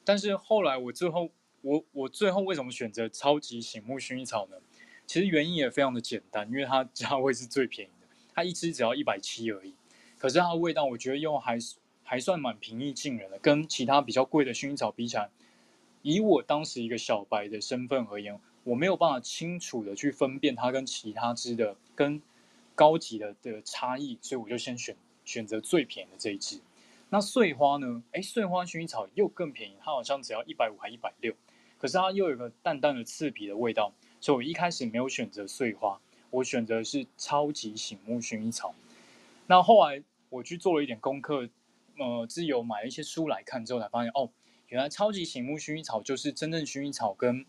但是后来我最后我我最后为什么选择超级醒目薰衣草呢？其实原因也非常的简单，因为它 价位是最便宜的，它一支只要一百七而已。可是它的味道我觉得又还还算蛮平易近人的，跟其他比较贵的薰衣草比起来，以我当时一个小白的身份而言，我没有办法清楚的去分辨它跟其他支的跟。高级的的差异，所以我就先选选择最便宜的这一支。那碎花呢？哎，碎花薰衣草又更便宜，它好像只要一百五还一百六，可是它又有个淡淡的刺鼻的味道，所以我一开始没有选择碎花，我选择的是超级醒目薰衣草。那后来我去做了一点功课，呃，自由买了一些书来看之后，才发现哦，原来超级醒目薰衣草就是真正薰衣草跟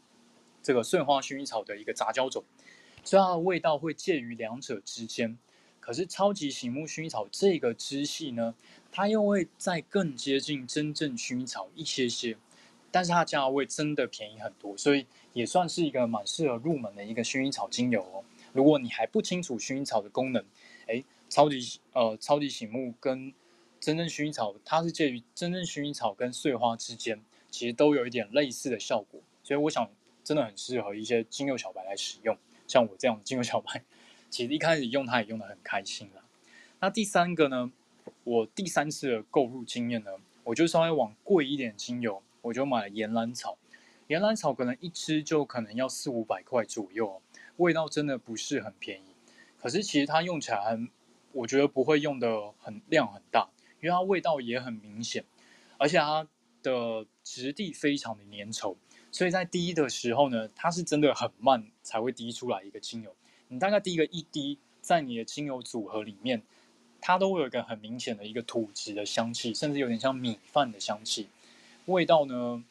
这个顺花薰衣草的一个杂交种。所以它的味道会介于两者之间，可是超级醒目薰衣草这个支系呢，它又会再更接近真正薰衣草一些些，但是它价位真的便宜很多，所以也算是一个蛮适合入门的一个薰衣草精油哦。如果你还不清楚薰衣草的功能，诶，超级呃超级醒目跟真正薰衣草，它是介于真正薰衣草跟碎花之间，其实都有一点类似的效果，所以我想真的很适合一些精油小白来使用。像我这样的精油小白，其实一开始用它也用得很开心啦。那第三个呢，我第三次的购入经验呢，我就稍微往贵一点精油，我就买了岩兰草。岩兰草可能一支就可能要四五百块左右，味道真的不是很便宜。可是其实它用起来很，我觉得不会用的很量很大，因为它味道也很明显，而且它的质地非常的粘稠。所以在滴的时候呢，它是真的很慢才会滴出来一个精油。你大概滴个一滴，在你的精油组合里面，它都会有一个很明显的一个土质的香气，甚至有点像米饭的香气。味道呢，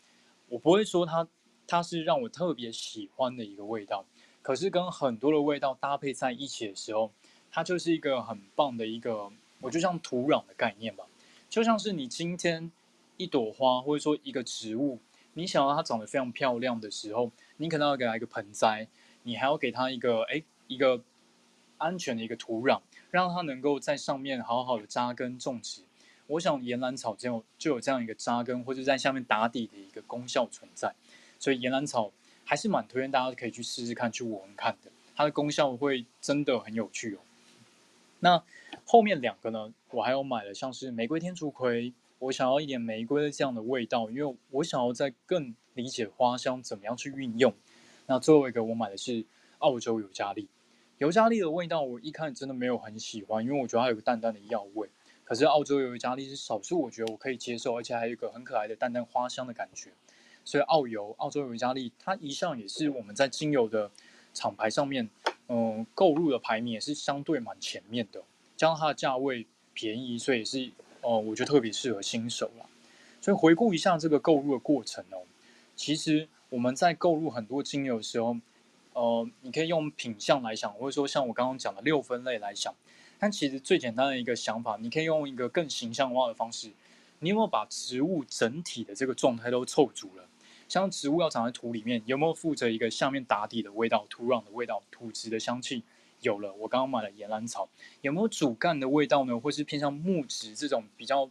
我不会说它它是让我特别喜欢的一个味道，可是跟很多的味道搭配在一起的时候，它就是一个很棒的一个，我就像土壤的概念吧，就像是你今天一朵花，或者说一个植物。你想要它长得非常漂亮的时候，你可能要给它一个盆栽，你还要给它一个哎一个安全的一个土壤，让它能够在上面好好的扎根种植。我想岩兰草就有就有这样一个扎根或者在下面打底的一个功效存在，所以岩兰草还是蛮推荐大家可以去试试看，去闻闻看的，它的功效会真的很有趣哦。那后面两个呢，我还有买了像是玫瑰天竺葵。我想要一点玫瑰的这样的味道，因为我想要再更理解花香怎么样去运用。那最后一个我买的是澳洲尤加利，尤加利的味道我一开始真的没有很喜欢，因为我觉得它有个淡淡的药味。可是澳洲尤加利是少数我觉得我可以接受，而且还有一个很可爱的淡淡花香的感觉。所以澳油、澳洲尤加利它一向也是我们在精油的厂牌上面，嗯，购入的排名也是相对蛮前面的。加上它的价位便宜，所以是。哦，我觉得特别适合新手啦。所以回顾一下这个购入的过程哦，其实我们在购入很多精油的时候，呃，你可以用品相来想，或者说像我刚刚讲的六分类来想。但其实最简单的一个想法，你可以用一个更形象化的方式，你有没有把植物整体的这个状态都凑足了？像植物要长在土里面，有没有负责一个下面打底的味道、土壤的味道、土质的香气？有了，我刚刚买了岩兰草，有没有主干的味道呢？或是偏向木质这种比较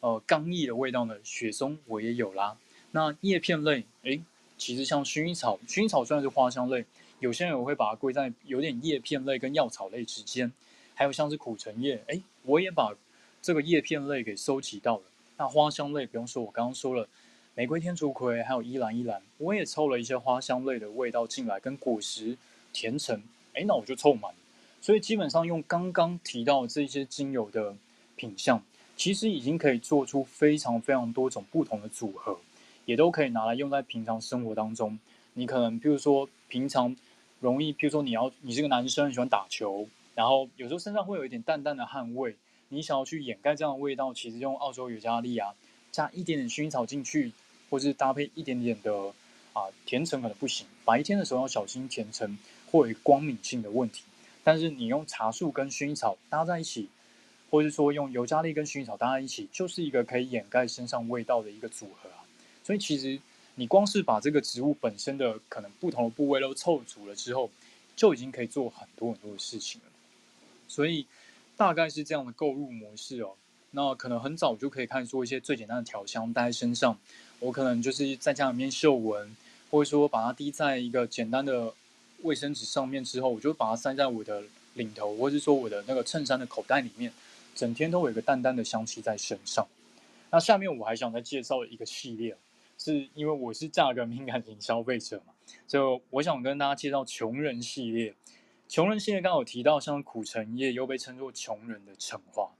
呃刚毅的味道呢？雪松我也有啦。那叶片类，诶，其实像薰衣草，薰衣草虽然是花香类，有些人我会把它归在有点叶片类跟药草类之间。还有像是苦橙叶，诶，我也把这个叶片类给收集到了。那花香类不用说，我刚刚说了，玫瑰天竺葵还有依兰依兰，我也凑了一些花香类的味道进来，跟果实甜橙。哎，那我就凑满，所以基本上用刚刚提到这些精油的品相，其实已经可以做出非常非常多种不同的组合。也都可以拿来用在平常生活当中。你可能，譬如说平常容易，譬如说你要你是个男生，喜欢打球，然后有时候身上会有一点淡淡的汗味，你想要去掩盖这样的味道，其实用澳洲尤加利啊，加一点点薰衣草进去，或是搭配一点点的啊甜橙可能不行，白天的时候要小心甜橙会有光敏性的问题。但是你用茶树跟薰衣草搭在一起，或是说用尤加利跟薰衣草搭在一起，就是一个可以掩盖身上味道的一个组合啊。所以其实你光是把这个植物本身的可能不同的部位都凑足了之后，就已经可以做很多很多的事情了。所以大概是这样的购入模式哦。那可能很早就可以开始做一些最简单的调香，带在身上。我可能就是在家里面嗅闻，或者说把它滴在一个简单的。卫生纸上面之后，我就把它塞在我的领头，或者是说我的那个衬衫的口袋里面，整天都有一个淡淡的香气在身上。那下面我还想再介绍一个系列，是因为我是价格敏感型消费者嘛，就我想跟大家介绍穷人系列。穷人系列刚好有提到，像苦橙叶又被称作穷人的橙花，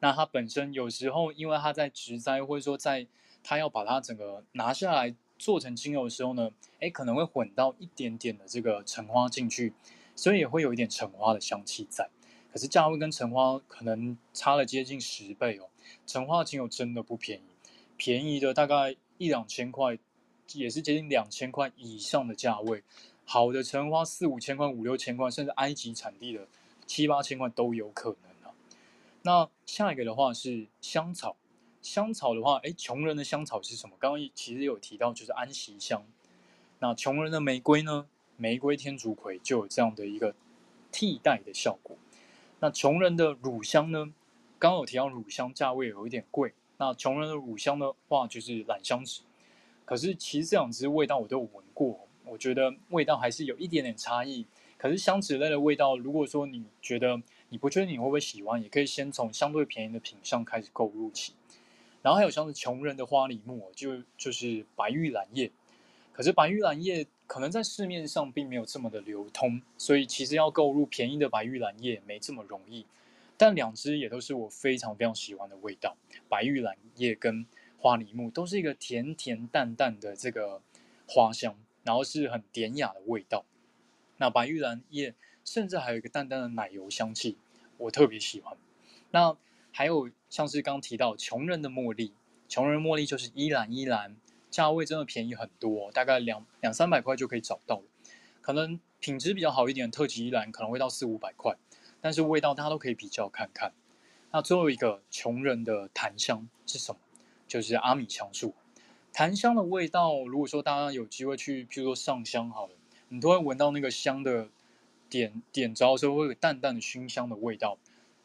那它本身有时候因为它在植栽，或者说在它要把它整个拿下来。做成精油的时候呢，诶，可能会混到一点点的这个橙花进去，所以也会有一点橙花的香气在。可是价位跟橙花可能差了接近十倍哦。橙花精油真的不便宜，便宜的大概一两千块，也是接近两千块以上的价位。好的橙花四五千块、五六千块，甚至埃及产地的七八千块都有可能。那下一个的话是香草。香草的话，哎，穷人的香草是什么？刚刚其实有提到，就是安息香。那穷人的玫瑰呢？玫瑰天竺葵就有这样的一个替代的效果。那穷人的乳香呢？刚刚有提到乳香价位有一点贵。那穷人的乳香的话，就是榄香脂。可是其实这两支味道我都有闻过，我觉得味道还是有一点点差异。可是香脂类的味道，如果说你觉得你不确定你会不会喜欢，也可以先从相对便宜的品相开始购入起。然后还有像是穷人的花梨木，就就是白玉兰叶。可是白玉兰叶可能在市面上并没有这么的流通，所以其实要购入便宜的白玉兰叶没这么容易。但两支也都是我非常非常喜欢的味道，白玉兰叶跟花梨木都是一个甜甜淡淡的这个花香，然后是很典雅的味道。那白玉兰叶甚至还有一个淡淡的奶油香气，我特别喜欢。那还有像是刚提到穷人的茉莉，穷人茉莉就是依兰依兰，价位真的便宜很多，大概两两三百块就可以找到。可能品质比较好一点，特级依兰可能会到四五百块，但是味道大家都可以比较看看。那最后一个穷人的檀香是什么？就是阿米香树。檀香的味道，如果说大家有机会去，譬如说上香好了，你都会闻到那个香的点点着的时候，会有淡淡的熏香的味道。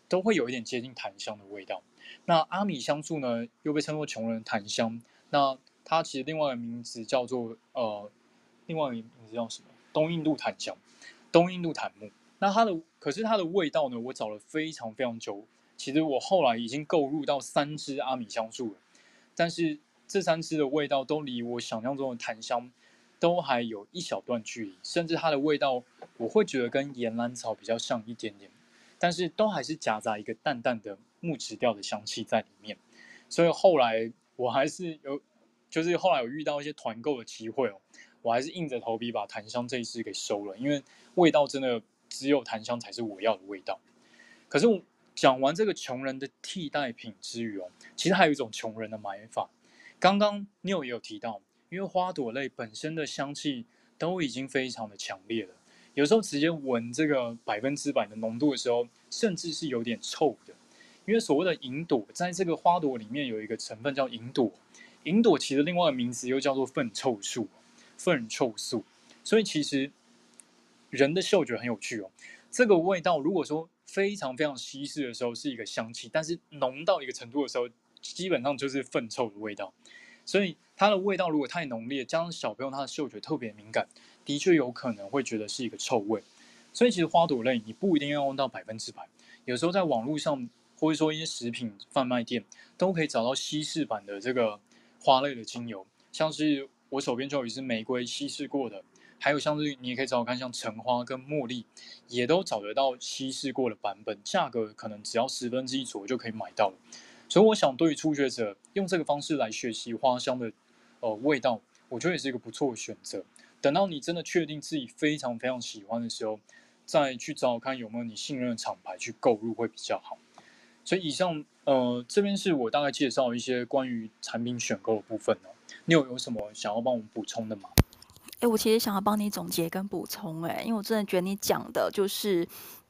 都会有一点接近檀香的味道。那阿米香树呢，又被称作穷人檀香。那它其实另外一个名字叫做呃，另外一个名字叫什么？东印度檀香，东印度檀木。那它的可是它的味道呢，我找了非常非常久。其实我后来已经购入到三支阿米香树了，但是这三支的味道都离我想象中的檀香都还有一小段距离，甚至它的味道我会觉得跟岩兰草比较像一点点。但是都还是夹杂一个淡淡的木质调的香气在里面，所以后来我还是有，就是后来有遇到一些团购的机会哦，我还是硬着头皮把檀香这一支给收了，因为味道真的只有檀香才是我要的味道。可是我讲完这个穷人的替代品之余哦，其实还有一种穷人的买法。刚刚 Neil 也有提到，因为花朵类本身的香气都已经非常的强烈了。有时候直接闻这个百分之百的浓度的时候，甚至是有点臭的。因为所谓的银朵，在这个花朵里面有一个成分叫银朵，银朵其实另外的名字又叫做粪臭素，粪臭素。所以其实人的嗅觉很有趣哦。这个味道如果说非常非常稀释的时候是一个香气，但是浓到一个程度的时候，基本上就是粪臭的味道。所以它的味道如果太浓烈，加上小朋友他的嗅觉特别敏感。的确有可能会觉得是一个臭味，所以其实花朵类你不一定要用到百分之百，有时候在网络上或者说一些食品贩卖店都可以找到稀释版的这个花类的精油，像是我手边就有一支玫瑰稀释过的，还有像是你也可以找看，像橙花跟茉莉也都找得到稀释过的版本，价格可能只要十分之一左右就可以买到。所以我想对于初学者用这个方式来学习花香的呃味道，我觉得也是一个不错的选择。等到你真的确定自己非常非常喜欢的时候，再去找看有没有你信任的厂牌去购入会比较好。所以以上呃这边是我大概介绍一些关于产品选购的部分呢。你有有什么想要帮我们补充的吗？哎，我其实想要帮你总结跟补充，哎，因为我真的觉得你讲的就是。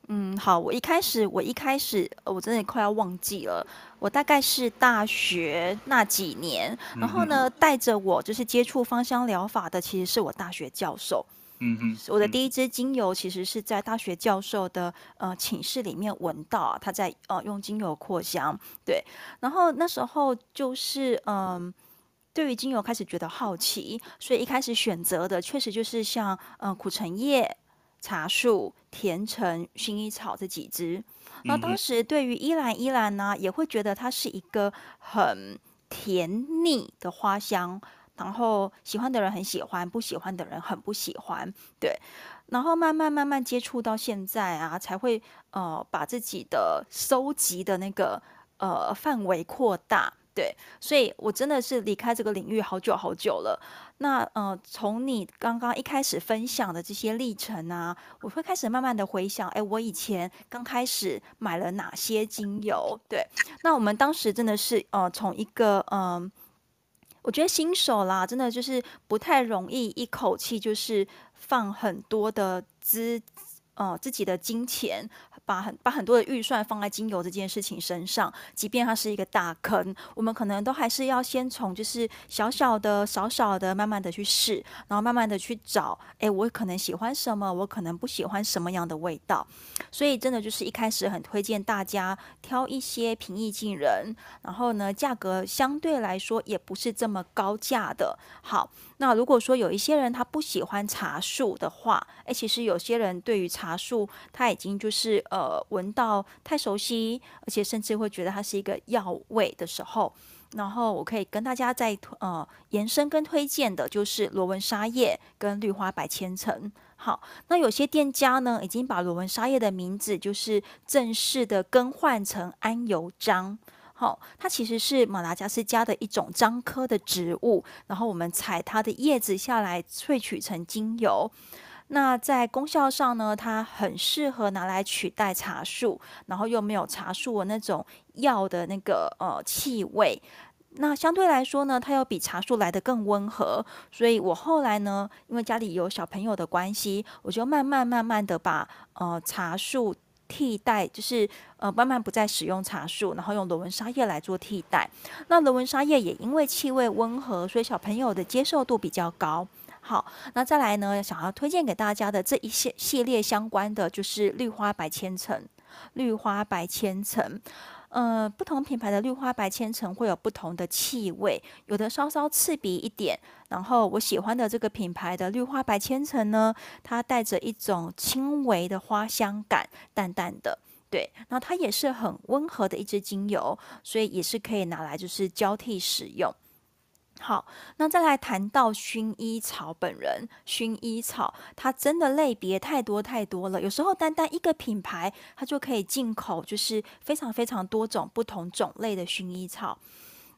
嗯，好，我一开始，我一开始，我真的快要忘记了，我大概是大学那几年，然后呢，带着我就是接触芳香疗法的，其实是我大学教授。嗯哼，我的第一支精油其实是在大学教授的呃寝室里面闻到啊，他在呃用精油扩香，对，然后那时候就是嗯、呃，对于精油开始觉得好奇，所以一开始选择的确实就是像嗯、呃、苦橙叶。茶树、甜橙、薰衣草这几支，那当时对于依兰依兰呢，也会觉得它是一个很甜腻的花香，然后喜欢的人很喜欢，不喜欢的人很不喜欢，对。然后慢慢慢慢接触到现在啊，才会呃把自己的收集的那个呃范围扩大。对，所以我真的是离开这个领域好久好久了。那呃，从你刚刚一开始分享的这些历程啊，我会开始慢慢的回想，哎，我以前刚开始买了哪些精油？对，那我们当时真的是呃，从一个嗯、我觉得新手啦，真的就是不太容易一口气就是放很多的资呃自己的金钱。把很把很多的预算放在精油这件事情身上，即便它是一个大坑，我们可能都还是要先从就是小小的、少少的，慢慢的去试，然后慢慢的去找，哎，我可能喜欢什么，我可能不喜欢什么样的味道，所以真的就是一开始很推荐大家挑一些平易近人，然后呢，价格相对来说也不是这么高价的。好，那如果说有一些人他不喜欢茶树的话，哎，其实有些人对于茶树他已经就是呃。闻到太熟悉，而且甚至会觉得它是一个药味的时候，然后我可以跟大家再呃延伸跟推荐的，就是罗文莎叶跟绿花白千层。好，那有些店家呢，已经把罗文莎叶的名字就是正式的更换成安油樟。好，它其实是马达加斯加的一种樟科的植物，然后我们采它的叶子下来萃取成精油。那在功效上呢，它很适合拿来取代茶树，然后又没有茶树的那种药的那个呃气味。那相对来说呢，它又比茶树来得更温和。所以我后来呢，因为家里有小朋友的关系，我就慢慢慢慢的把呃茶树替代，就是呃慢慢不再使用茶树，然后用螺纹沙叶来做替代。那螺纹沙叶也因为气味温和，所以小朋友的接受度比较高。好，那再来呢，想要推荐给大家的这一系系列相关的就是绿花白千层，绿花白千层，呃，不同品牌的绿花白千层会有不同的气味，有的稍稍刺鼻一点。然后我喜欢的这个品牌的绿花白千层呢，它带着一种轻微的花香感，淡淡的，对，那它也是很温和的一支精油，所以也是可以拿来就是交替使用。好，那再来谈到薰衣草本人，薰衣草它真的类别太多太多了，有时候单单一个品牌，它就可以进口就是非常非常多种不同种类的薰衣草。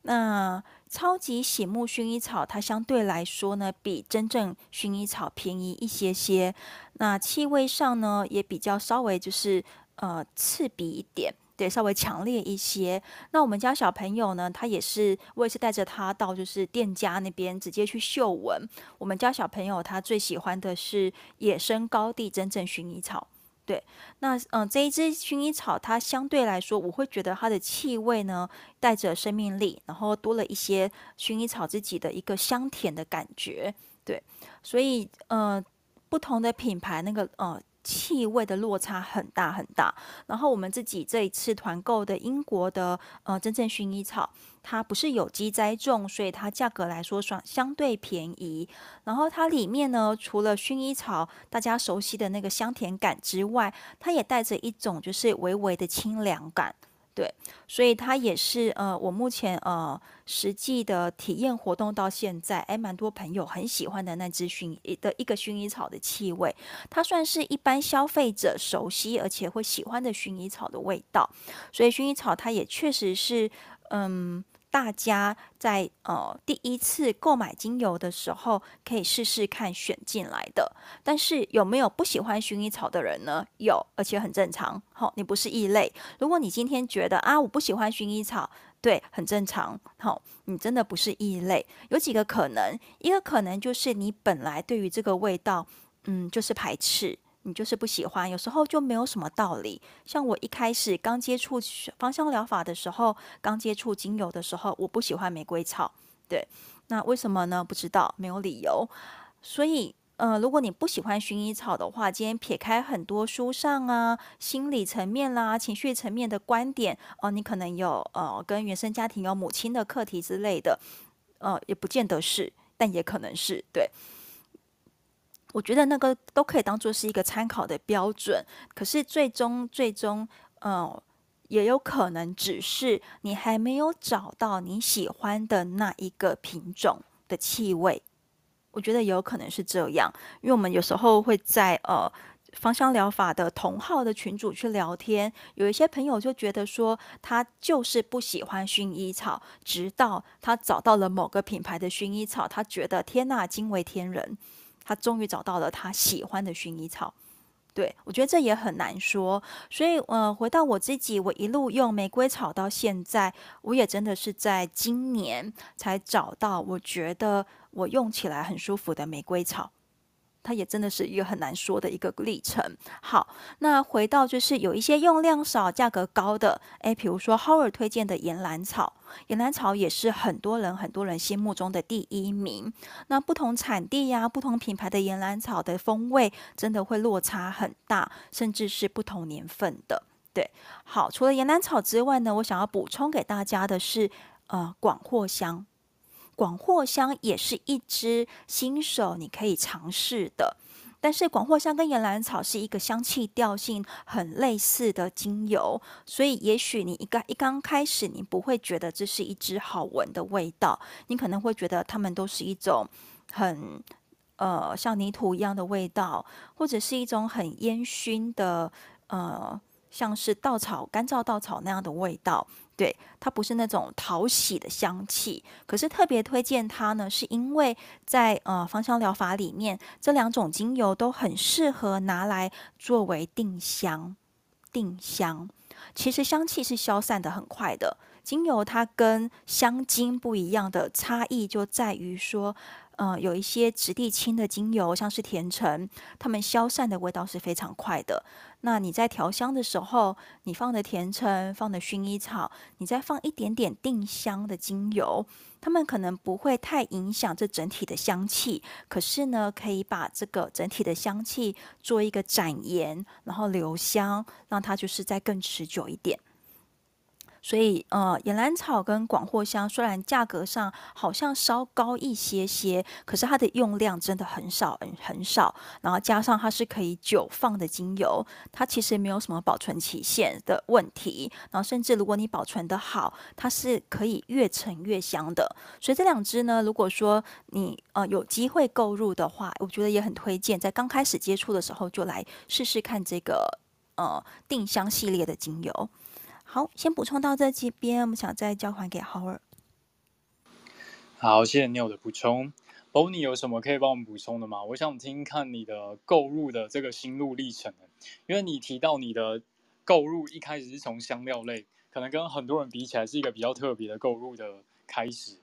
那超级醒目薰衣草，它相对来说呢，比真正薰衣草便宜一些些，那气味上呢，也比较稍微就是呃刺鼻一点。对，稍微强烈一些。那我们家小朋友呢，他也是，我也是带着他到就是店家那边直接去嗅闻。我们家小朋友他最喜欢的是野生高地真正薰衣草。对，那嗯，这一支薰衣草它相对来说，我会觉得它的气味呢带着生命力，然后多了一些薰衣草自己的一个香甜的感觉。对，所以呃，不同的品牌那个呃。气味的落差很大很大，然后我们自己这一次团购的英国的呃真正薰衣草，它不是有机栽种，所以它价格来说算相对便宜。然后它里面呢，除了薰衣草大家熟悉的那个香甜感之外，它也带着一种就是微微的清凉感。对，所以它也是呃，我目前呃实际的体验活动到现在，哎，蛮多朋友很喜欢的那只薰衣的一个薰衣草的气味，它算是一般消费者熟悉而且会喜欢的薰衣草的味道。所以薰衣草它也确实是嗯，大家在呃第一次购买精油的时候，可以试试看选进来的。但是有没有不喜欢薰衣草的人呢？有，而且很正常。好、你不是异类。如果你今天觉得啊，我不喜欢薰衣草，对，很正常。好、你真的不是异类。有几个可能，一个可能就是你本来对于这个味道，嗯，就是排斥。你就是不喜欢，有时候就没有什么道理。像我一开始刚接触芳香疗法的时候，刚接触精油的时候，我不喜欢玫瑰草。对，那为什么呢？不知道，没有理由。所以，呃，如果你不喜欢薰衣草的话，今天撇开很多书上啊、心理层面啦、情绪层面的观点，哦、你可能有呃跟原生家庭有母亲的课题之类的，呃，也不见得是，但也可能是对。我觉得那个都可以当做是一个参考的标准，可是最终最终，嗯、呃，也有可能只是你还没有找到你喜欢的那一个品种的气味。我觉得有可能是这样，因为我们有时候会在呃芳香疗法的同号的群组去聊天，有一些朋友就觉得说他就是不喜欢薰衣草，直到他找到了某个品牌的薰衣草，他觉得天呐，惊为天人。他终于找到了他喜欢的薰衣草，对，我觉得这也很难说。所以，呃，回到我自己，我一路用玫瑰草到现在，我也真的是在今年才找到我觉得我用起来很舒服的玫瑰草。它也真的是一个很难说的一个历程。好，那回到就是有一些用量少、价格高的，诶，比如说 Howard 推荐的岩兰草，岩兰草也是很多人很多人心目中的第一名。那不同产地呀、不同品牌的岩兰草的风味，真的会落差很大，甚至是不同年份的。对，好，除了岩兰草之外呢，我想要补充给大家的是，呃，广藿香。广藿香也是一支新手你可以尝试的，但是广藿香跟岩兰草是一个香气调性很类似的精油，所以也许你一刚一刚开始你不会觉得这是一支好闻的味道，你可能会觉得它们都是一种很呃像泥土一样的味道，或者是一种很烟熏的呃像是稻草干燥稻草那样的味道。对，它不是那种讨喜的香气，可是特别推荐它呢，是因为在呃芳香疗法里面，这两种精油都很适合拿来作为定香。定香其实香气是消散得很快的，精油它跟香精不一样的差异就在于说。嗯，有一些质地轻的精油，像是甜橙，它们消散的味道是非常快的。那你在调香的时候，你放的甜橙，放的薰衣草，你再放一点点定香的精油，它们可能不会太影响这整体的香气。可是呢，可以把这个整体的香气做一个展延，然后留香，让它就是再更持久一点。所以，呃，岩兰草跟广藿香虽然价格上好像稍高一些些，可是它的用量真的很少，很很少。然后加上它是可以久放的精油，它其实没有什么保存期限的问题。然后甚至如果你保存得好，它是可以越陈越香的。所以这两支呢，如果说你呃有机会购入的话，我觉得也很推荐，在刚开始接触的时候就来试试看这个呃定香系列的精油。好，先补充到这几边，我们想再交还给 Howard。好，谢谢 Neil 的补充。Bonnie 有什么可以帮我们补充的吗？我想听看你的购入的这个心路历程，因为你提到你的购入一开始是从香料类，可能跟很多人比起来是一个比较特别的购入的开始，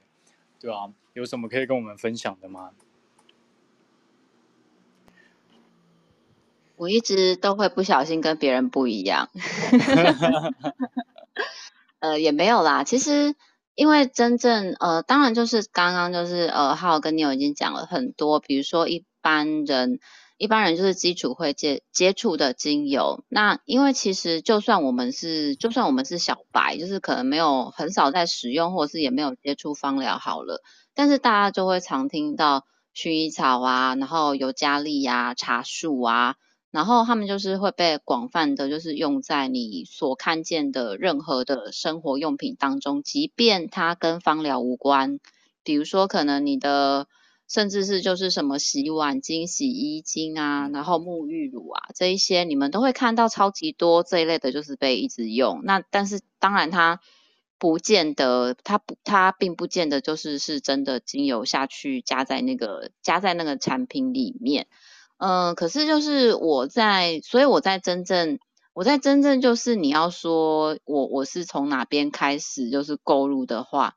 对啊，有什么可以跟我们分享的吗？我一直都会不小心跟别人不一样，呃，也没有啦。其实，因为真正呃，当然就是刚刚就是呃，浩跟你有已经讲了很多，比如说一般人，一般人就是基础会接接触的精油。那因为其实就算我们是，就算我们是小白，就是可能没有很少在使用，或者是也没有接触芳疗好了，但是大家就会常听到薰衣草啊，然后尤加利呀、茶树啊。然后他们就是会被广泛的，就是用在你所看见的任何的生活用品当中，即便它跟芳疗无关。比如说，可能你的甚至是就是什么洗碗精、洗衣精啊，然后沐浴乳啊这一些，你们都会看到超级多这一类的，就是被一直用。那但是当然它不见得，它不，它并不见得就是是真的精油下去加在那个加在那个产品里面。嗯、可是就是我在，所以我在真正，我在真正就是你要说我我是从哪边开始就是购入的话，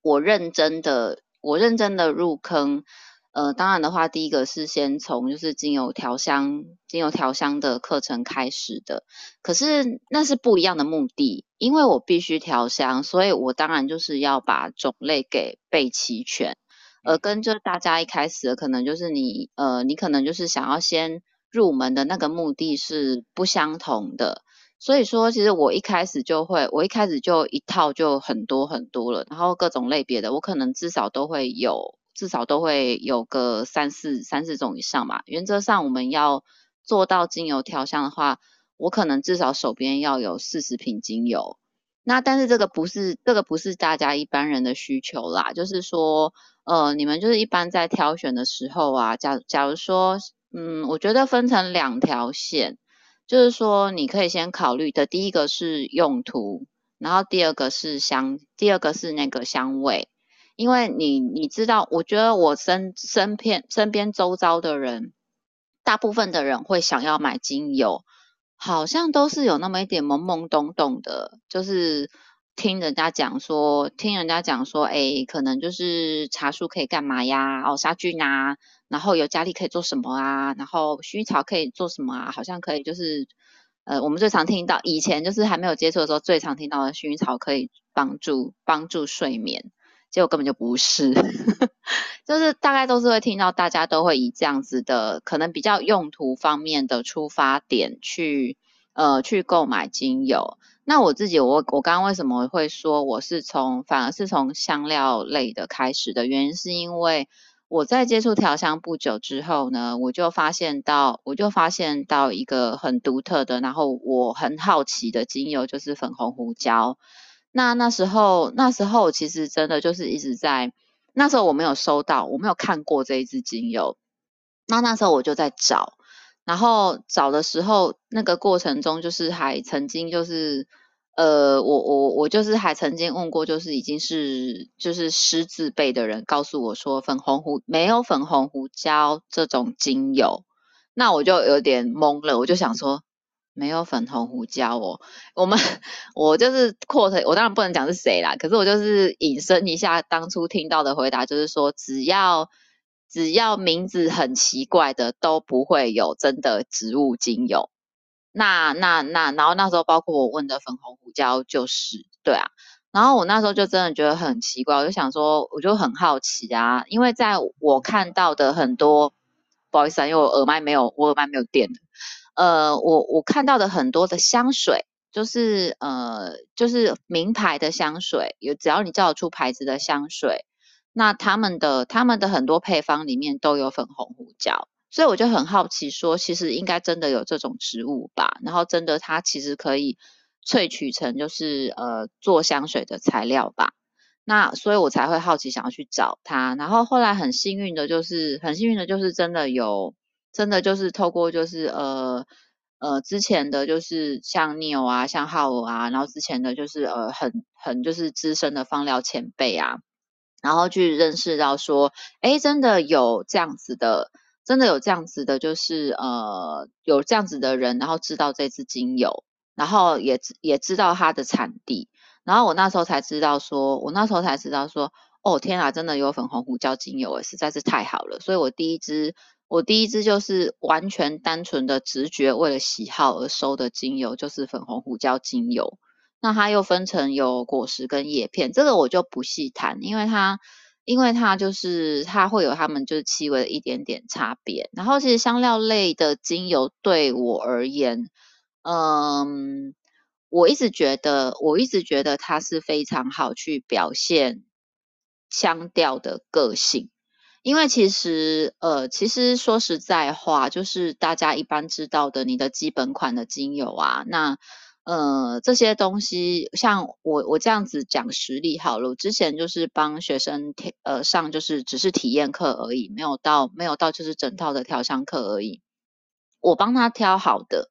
我认真的，我认真的入坑。呃，当然的话，第一个是先从就是精油调香、精油调香的课程开始的。可是那是不一样的目的，因为我必须调香，所以我当然就是要把种类给备齐全。呃，跟着大家一开始可能就是你，呃，你可能就是想要先入门的那个目的是不相同的。所以说，其实我一开始就会，我一开始就一套就很多很多了，然后各种类别的，我可能至少都会有。至少都会有个三四三四种以上吧。原则上，我们要做到精油调香的话，我可能至少手边要有四十瓶精油。那但是这个不是这个不是大家一般人的需求啦，就是说，呃，你们就是一般在挑选的时候啊，假假如说，嗯，我觉得分成两条线，就是说你可以先考虑的第一个是用途，然后第二个是香，第二个是那个香味。因为你你知道，我觉得我身身边身边周遭的人，大部分的人会想要买精油，好像都是有那么一点懵懵懂懂的，就是听人家讲说，听人家讲说，哎，可能就是茶树可以干嘛呀？哦，杀菌啊，然后尤加利可以做什么啊？然后薰衣草可以做什么啊？好像可以就是，呃，我们最常听到，以前就是还没有接触的时候，最常听到的薰衣草可以帮助帮助睡眠。结果根本就不是，就是大概都是会听到大家都会以这样子的可能比较用途方面的出发点去呃去购买精油。那我自己我我刚刚为什么会说我是从反而是从香料类的开始的原因，是因为我在接触调香不久之后呢，我就发现到我就发现到一个很独特的，然后我很好奇的精油就是粉红胡椒。那那时候，那时候其实真的就是一直在，那时候我没有收到，我没有看过这一支精油。那那时候我就在找，然后找的时候，那个过程中就是还曾经就是，呃，我我我就是还曾经问过，就是已经是就是狮子辈的人告诉我说，粉红胡没有粉红胡椒这种精油，那我就有点懵了，我就想说。没有粉红胡椒哦，我们我就是 quote，我当然不能讲是谁啦，可是我就是引申一下当初听到的回答，就是说只要只要名字很奇怪的都不会有真的植物精油。那那那，然后那时候包括我问的粉红胡椒就是对啊，然后我那时候就真的觉得很奇怪，我就想说我就很好奇啊，因为在我看到的很多，不好意思啊，因为我耳麦没有我耳麦没有电了。呃，我我看到的很多的香水，就是呃，就是名牌的香水，有只要你叫得出牌子的香水，那他们的他们的很多配方里面都有粉红胡椒，所以我就很好奇说，其实应该真的有这种植物吧？然后真的它其实可以萃取成就是呃做香水的材料吧？那所以我才会好奇想要去找它，然后后来很幸运的就是很幸运的就是真的有。真的就是透过就是呃呃之前的就是像 Neil 啊，像浩尔啊，然后之前的就是呃很很就是资深的芳疗前辈啊，然后去认识到说，诶，真的有这样子的，真的有这样子的，就是呃有这样子的人，然后知道这支精油，然后也也知道它的产地，然后我那时候才知道说，我那时候才知道说，哦天啊，真的有粉红胡椒精油，实在是太好了，所以我第一支。我第一支就是完全单纯的直觉，为了喜好而收的精油，就是粉红胡椒精油。那它又分成有果实跟叶片，这个我就不细谈，因为它，因为它就是它会有它们就是气味的一点点差别。然后其实香料类的精油对我而言，嗯，我一直觉得，我一直觉得它是非常好去表现香调的个性。因为其实，呃，其实说实在话，就是大家一般知道的，你的基本款的精油啊，那，呃，这些东西，像我我这样子讲实例好了，我之前就是帮学生呃上，就是只是体验课而已，没有到没有到就是整套的调香课而已，我帮他挑好的，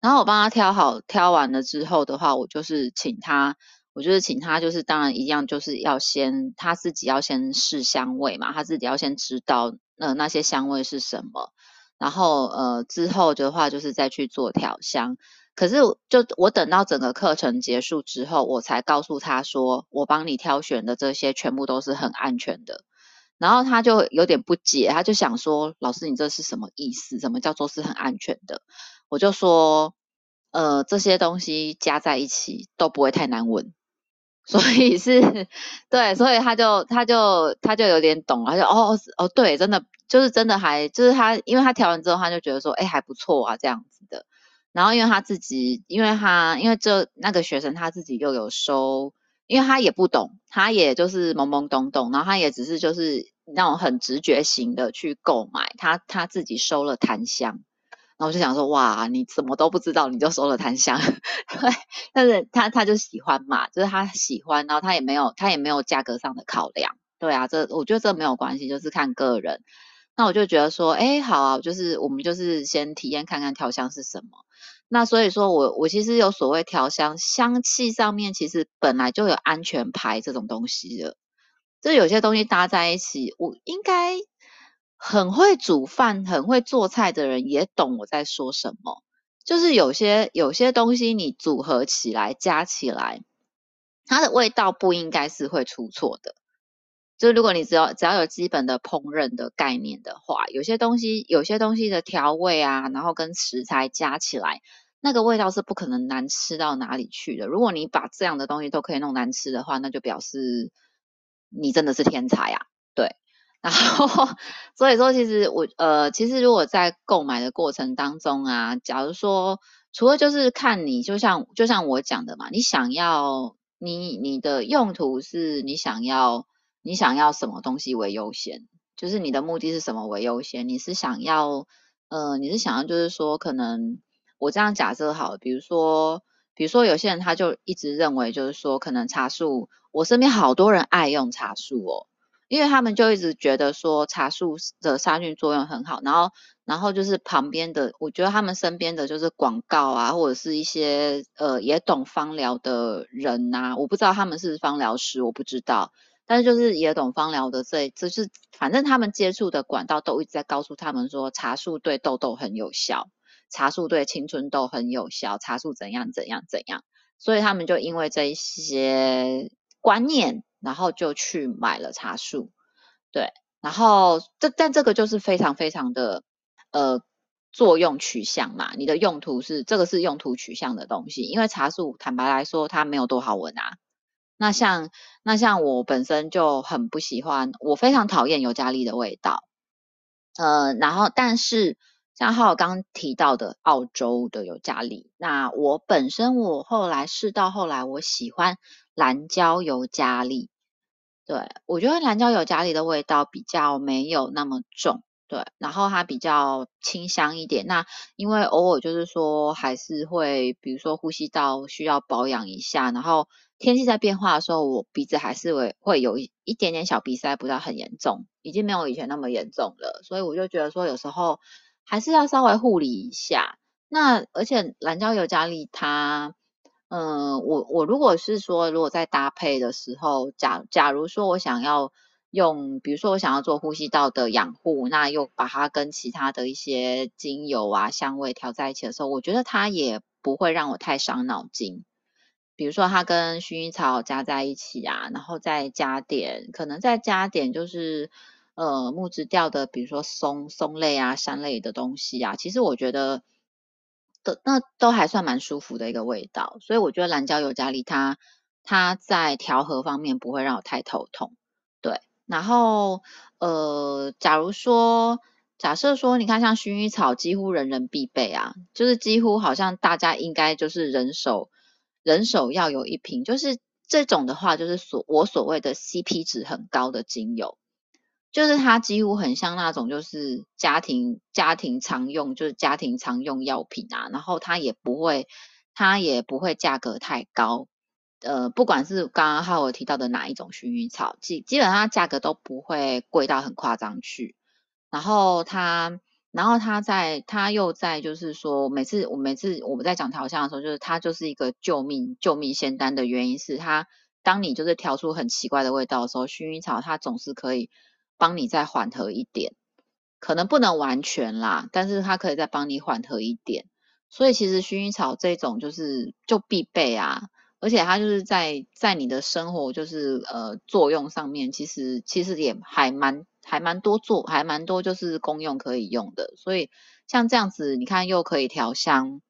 然后我帮他挑好，挑完了之后的话，我就是请他。我就是请他，就是当然一样，就是要先他自己要先试香味嘛，他自己要先知道呃那些香味是什么，然后呃之后的话就是再去做调香。可是就我等到整个课程结束之后，我才告诉他说，我帮你挑选的这些全部都是很安全的。然后他就有点不解，他就想说，老师你这是什么意思？什么叫做是很安全的？我就说，呃这些东西加在一起都不会太难闻。所以是，对，所以他就他就他就有点懂了，他就哦哦对，真的就是真的还就是他，因为他调完之后，他就觉得说，哎还不错啊这样子的。然后因为他自己，因为他因为这那个学生他自己又有收，因为他也不懂，他也就是懵懵懂懂，然后他也只是就是那种很直觉型的去购买，他他自己收了檀香。然后我就想说，哇，你什么都不知道，你就收了檀香，对，但是他他就喜欢嘛，就是他喜欢，然后他也没有他也没有价格上的考量，对啊，这我觉得这没有关系，就是看个人。那我就觉得说，哎，好啊，就是我们就是先体验看看调香是什么。那所以说我我其实有所谓调香香气上面，其实本来就有安全牌这种东西的，就有些东西搭在一起，我应该。很会煮饭、很会做菜的人也懂我在说什么。就是有些有些东西你组合起来、加起来，它的味道不应该是会出错的。就如果你只要只要有基本的烹饪的概念的话，有些东西有些东西的调味啊，然后跟食材加起来，那个味道是不可能难吃到哪里去的。如果你把这样的东西都可以弄难吃的话，那就表示你真的是天才啊！然后，所以说，其实我呃，其实如果在购买的过程当中啊，假如说，除了就是看你，就像就像我讲的嘛，你想要你你的用途是你想要你想要什么东西为优先，就是你的目的是什么为优先？你是想要呃，你是想要就是说，可能我这样假设好，比如说比如说有些人他就一直认为就是说，可能茶树，我身边好多人爱用茶树哦。因为他们就一直觉得说茶树的杀菌作用很好，然后，然后就是旁边的，我觉得他们身边的就是广告啊，或者是一些呃也懂芳疗的人呐、我不知道他们是芳疗师，我不知道，但是就是也懂芳疗的这，这就是反正他们接触的管道都一直在告诉他们说茶树对痘痘很有效，茶树对青春痘很有效，茶树怎样怎样怎样，所以他们就因为这一些观念。然后就去买了茶树，对，然后这但这个就是非常非常的呃作用取向嘛，你的用途是这个是用途取向的东西，因为茶树坦白来说它没有多好闻啊。那像那像我本身就很不喜欢，我非常讨厌尤加利的味道，呃，然后但是像浩刚提到的澳洲的尤加利，那我本身我后来试到后来我喜欢蓝椒尤加利。对，我觉得蓝椒油加里的味道比较没有那么重，对，然后它比较清香一点。那因为偶尔就是说还是会，比如说呼吸道需要保养一下，然后天气在变化的时候，我鼻子还是会会有一一点点小鼻塞，不知道很严重，已经没有以前那么严重了。所以我就觉得说有时候还是要稍微护理一下。那而且蓝椒油加利它。嗯，我我如果是说，如果在搭配的时候，假假如说我想要用，比如说我想要做呼吸道的养护，那又把它跟其他的一些精油啊、香味调在一起的时候，我觉得它也不会让我太伤脑筋。比如说它跟薰衣草加在一起啊，然后再加点，可能再加点就是呃木质调的，比如说松松类啊、山类的东西啊，其实我觉得。的那都还算蛮舒服的一个味道，所以我觉得蓝椒尤加利它它在调和方面不会让我太头痛，对。然后呃，假如说假设说，你看像薰衣草，几乎人人必备啊，就是几乎好像大家应该就是人手人手要有一瓶，就是这种的话，就是所我所谓的 CP 值很高的精油。就是它几乎很像那种，就是家庭家庭常用，就是家庭常用药品啊。然后它也不会，它也不会价格太高。呃，不管是刚刚浩尔提到的哪一种薰衣草，基基本上价格都不会贵到很夸张去。然后它然后它在它又在就是说，每次我每次我们在讲调香的时候，就是它就是一个救命救命仙丹的原因是它，当你就是调出很奇怪的味道的时候，薰衣草它总是可以帮你再缓和一点，可能不能完全啦，但是它可以再帮你缓和一点。所以其实薰衣草这种就是就必备啊。而且它就是在在你的生活就是呃作用上面，其实其实也还蛮还蛮多做还蛮多就是功用可以用的。所以像这样子，你看又可以调香，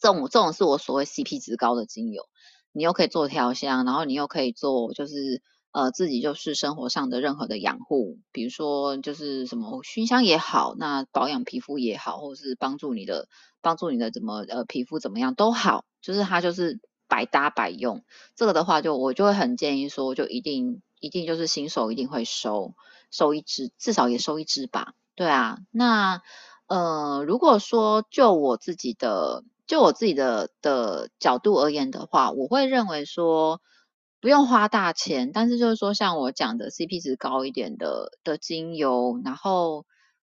这种这种是我所谓 CP 值高的精油，你又可以做调香，然后你又可以做就是呃自己就是生活上的任何的养护，比如说就是什么熏香也好，那保养皮肤也好，或者是帮助你的帮助你的怎么呃皮肤怎么样都好，就是它就是。百搭百用，这个的话就我就会很建议说，就一定一定就是新手一定会收收一支，至少也收一支吧。对啊，那呃如果说就我自己的就我自己的的角度而言的话，我会认为说不用花大钱，但是就是说像我讲的 CP 值高一点的的精油，然后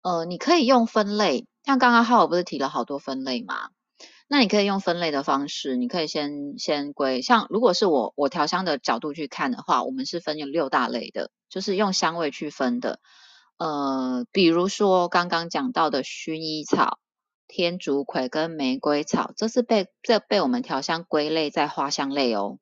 呃你可以用分类，像刚刚浩尔不是提了好多分类吗？那你可以用分类的方式，你可以先先归像，如果是我我调香的角度去看的话，我们是分有六大类的，就是用香味去分的。呃，比如说刚刚讲到的薰衣草、天竺葵跟玫瑰草，这是被这被我们调香归类在花香类哦。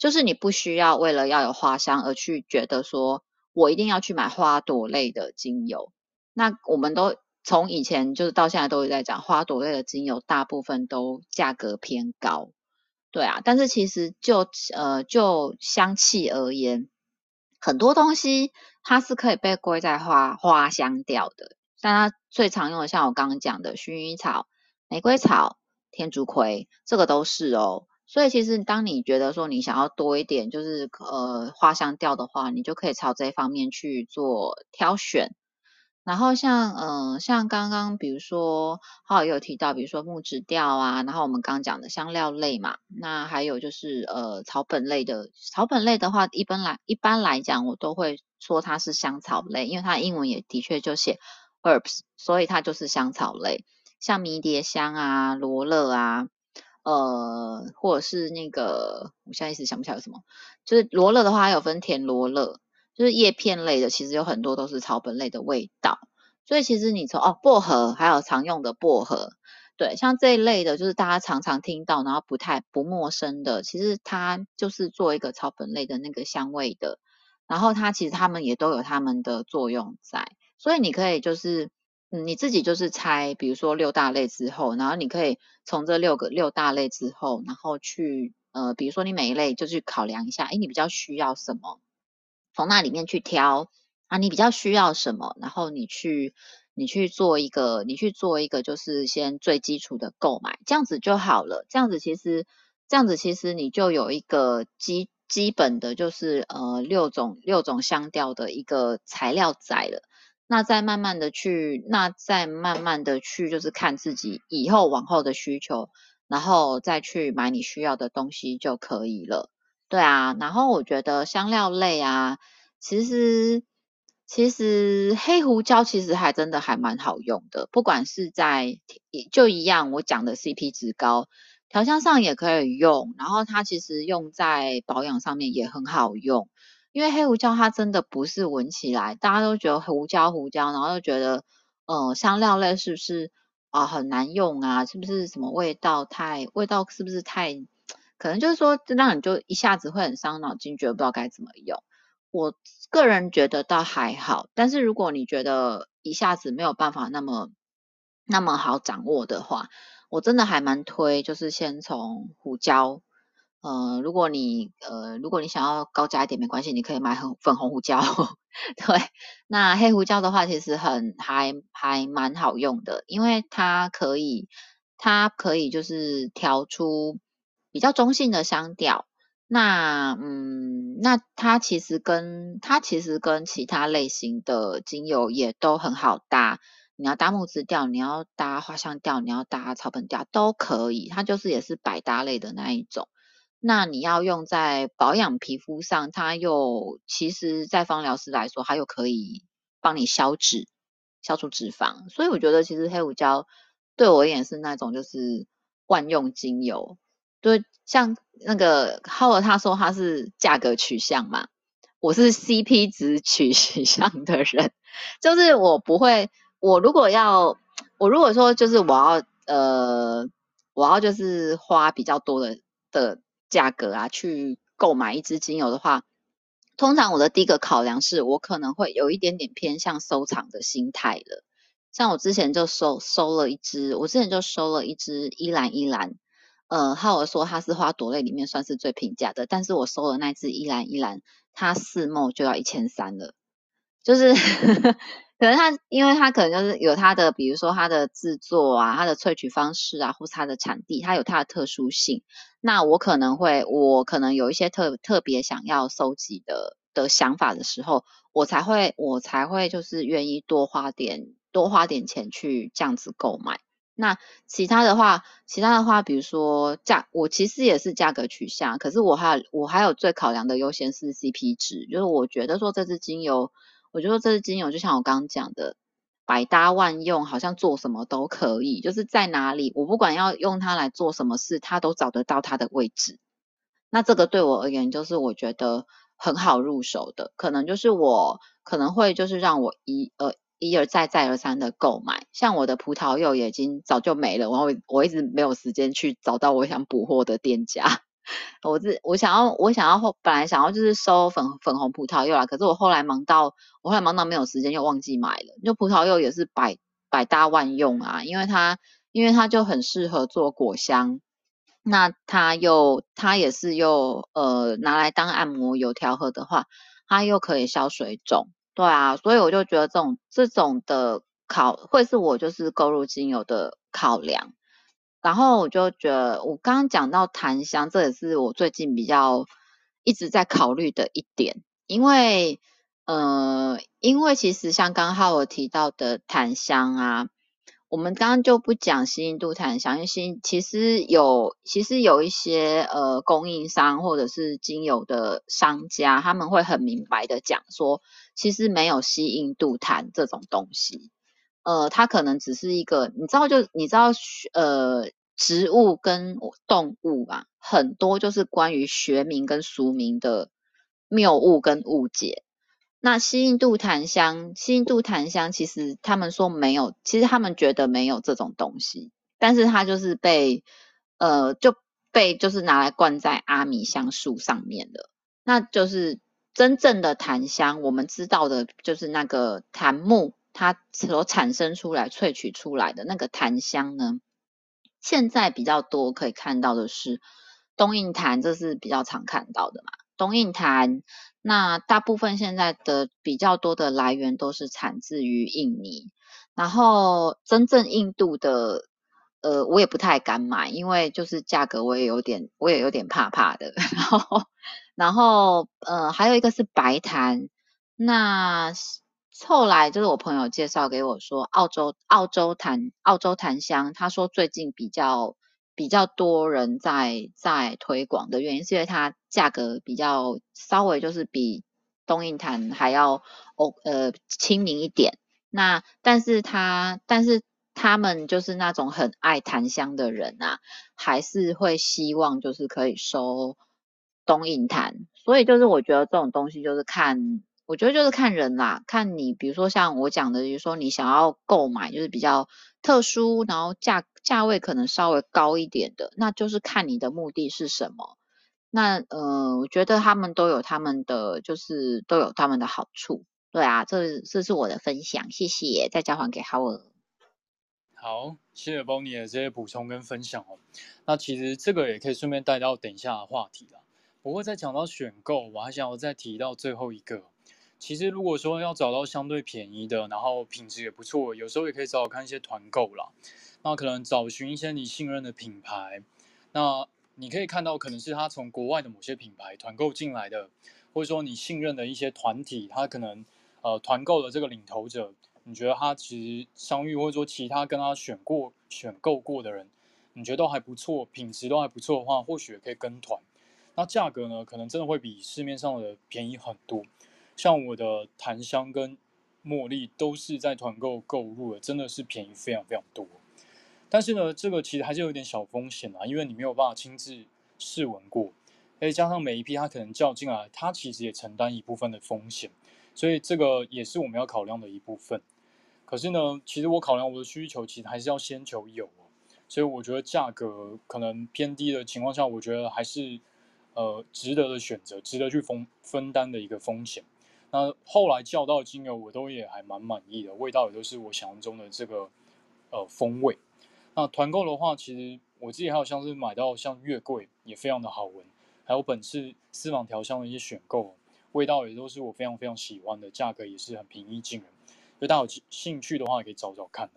就是你不需要为了要有花香而去觉得说我一定要去买花朵类的精油，那我们都。从以前就是到现在都有在讲花朵类的精油，大部分都价格偏高，对啊。但是其实就呃就香气而言，很多东西它是可以被归在花花香调的。但它最常用的，像我刚刚讲的薰衣草、玫瑰草、天竺葵，这个都是哦。所以其实当你觉得说你想要多一点，就是呃花香调的话，你就可以朝这一方面去做挑选。然后像嗯、呃、像刚刚比如说浩也有提到，比如说木质调啊，然后我们刚刚讲的香料类嘛，那还有就是呃草本类的，草本类的话，一般来一般来讲，我都会说它是香草类，因为它英文也的确就写 herbs，所以它就是香草类，像迷迭香啊、罗勒啊，呃或者是那个我现在一时想不起来有什么，就是罗勒的话，还有分甜罗勒。就是叶片类的，其实有很多都是草本类的味道，所以其实你从哦薄荷，还有常用的薄荷，对，像这一类的，就是大家常常听到，然后不太不陌生的，其实它就是做一个草本类的那个香味的，然后它其实它们也都有它们的作用在，所以你可以就是嗯你自己就是猜，比如说六大类之后，然后你可以从这六个六大类之后，然后去呃比如说你每一类就去考量一下，诶你比较需要什么？从那里面去挑啊，你比较需要什么，然后你去你去做一个，你去做一个，就是先最基础的购买，这样子就好了。这样子其实，这样子其实你就有一个基基本的，就是呃六种六种香调的一个材料在了。那再慢慢的去，那再慢慢的去，就是看自己以后往后的需求，然后再去买你需要的东西就可以了。对啊，然后我觉得香料类啊，其实其实黑胡椒其实还真的还蛮好用的，不管是在就一样我讲的 CP 值高，调香上也可以用，然后它其实用在保养上面也很好用，因为黑胡椒它真的不是闻起来大家都觉得胡椒胡椒，然后就觉得呃香料类是不是啊、很难用啊，是不是什么味道太味道是不是太。可能就是说，这让你就一下子会很伤脑筋，觉得不知道该怎么用。我个人觉得倒还好，但是如果你觉得一下子没有办法那么那么好掌握的话，我真的还蛮推，就是先从胡椒。呃，如果你呃如果你想要高价一点没关系，你可以买很粉红胡椒。对，那黑胡椒的话，其实很还还蛮好用的，因为它可以它可以就是调出。比较中性的香调，那嗯，那它其实跟它其实跟其他类型的精油也都很好搭。你要搭木质调，你要搭花香调，你要搭草本调都可以。它就是也是百搭类的那一种。那你要用在保养皮肤上，它又其实，在芳疗师来说，它又可以帮你消脂。消除脂肪。所以我觉得其实黑胡椒对我而言是那种就是万用精油。对，像那个浩尔他说他是价格取向嘛，我是 CP 值 取向的人，就是我不会，我如果要，我如果说就是我要呃，我要就是花比较多的的价格啊去购买一支精油的话，通常我的第一个考量是我可能会有一点点偏向收藏的心态了，像我之前就收收了一支，我之前就收了一支依兰依兰。呃，浩尔说它是花朵类里面算是最平价的，但是我收的那支依兰依兰，它四 ml 就要一千三了，就是 可能它，因为它可能就是有它的，比如说它的制作啊，它的萃取方式啊，或是它的产地，它有它的特殊性。那我可能会，我可能有一些特特别想要收集的的想法的时候，我才会，我才会就是愿意多花点多花点钱去这样子购买。那其他的话，其他的话，比如说价，我其实也是价格取向，可是我还有我还有最考量的优先是 CP 值，就是我觉得说这支精油，我觉得这支精油就像我刚刚讲的，百搭万用，好像做什么都可以，就是在哪里，我不管要用它来做什么事，它都找得到它的位置。那这个对我而言，就是我觉得很好入手的，可能就是我可能会就是让我一呃。一而再再而三的购买，像我的葡萄柚也已经早就没了，然后我我一直没有时间去找到我想补货的店家。我是我想要我想要后本来想要就是收粉粉红葡萄柚啦，可是我后来忙到我后来忙到没有时间，又忘记买了。就葡萄柚也是百百搭万用啊，因为它因为它就很适合做果香，那它又它也是又呃拿来当按摩油调和的话，它又可以消水肿。对啊，所以我就觉得这种这种的考会是我就是购入精油的考量，然后我就觉得我刚刚讲到檀香，这也是我最近比较一直在考虑的一点，因为呃，因为其实像刚刚我提到的檀香啊。我们刚刚就不讲西印度檀香，因为西其实有其实有一些呃供应商或者是精油的商家，他们会很明白的讲说，其实没有西印度檀这种东西，呃，它可能只是一个，你知道就你知道呃植物跟动物啊，很多就是关于学名跟俗名的谬误跟误解。那西印度檀香，西印度檀香其实他们说没有，其实他们觉得没有这种东西，但是它就是被呃就被就是拿来灌在阿米香树上面的。那就是真正的檀香，我们知道的就是那个檀木它所产生出来萃取出来的那个檀香呢，现在比较多可以看到的是东印檀，这是比较常看到的嘛，东印檀。那大部分现在的比较多的来源都是产自于印尼，然后真正印度的，呃，我也不太敢买，因为就是价格我也有点，我也有点怕怕的。然后，然后，呃，还有一个是白檀，那后来就是我朋友介绍给我说，澳洲澳洲檀澳洲檀香，他说最近比较。比较多人在在推广的原因，是因为它价格比较稍微就是比东印檀还要哦呃亲民一点。那但是他但是他们就是那种很爱檀香的人啊，还是会希望就是可以收东印檀。所以就是我觉得这种东西就是看，我觉得就是看人啦，看你比如说像我讲的，比如说你想要购买就是比较特殊，然后价。价位可能稍微高一点的，那就是看你的目的是什么。那呃，我觉得他们都有他们的，就是都有他们的好处。对啊，这这是我的分享，谢谢。再交还给 Howard。好，谢谢 Bonnie 的这些补充跟分享哦。那其实这个也可以顺便带到等一下的话题了。不过在讲到选购，我还想要再提到最后一个。其实如果说要找到相对便宜的，然后品质也不错，有时候也可以找找看一些团购啦。那可能找寻一些你信任的品牌，那你可以看到可能是他从国外的某些品牌团购进来的，或者说你信任的一些团体，他可能呃团购的这个领头者，你觉得他其实商誉或者说其他跟他选过选购过的人，你觉得都还不错，品质都还不错的话，或许也可以跟团。那价格呢，可能真的会比市面上的便宜很多。像我的檀香跟茉莉都是在团购购入的，真的是便宜非常非常多。但是呢，这个其实还是有点小风险啊，因为你没有办法亲自试闻过，再加上每一批它可能叫进来，它其实也承担一部分的风险，所以这个也是我们要考量的一部分。可是呢，其实我考量我的需求，其实还是要先求有，所以我觉得价格可能偏低的情况下，我觉得还是呃值得的选择，值得去分分担的一个风险。那后来叫到的精油，我都也还蛮满意的，味道也都是我想象中的这个呃风味。那团购的话，其实我自己还有像是买到像月桂也非常的好闻，还有本次私房调香的一些选购，味道也都是我非常非常喜欢的，价格也是很平易近人。所以大家有兴趣的话，可以找找看。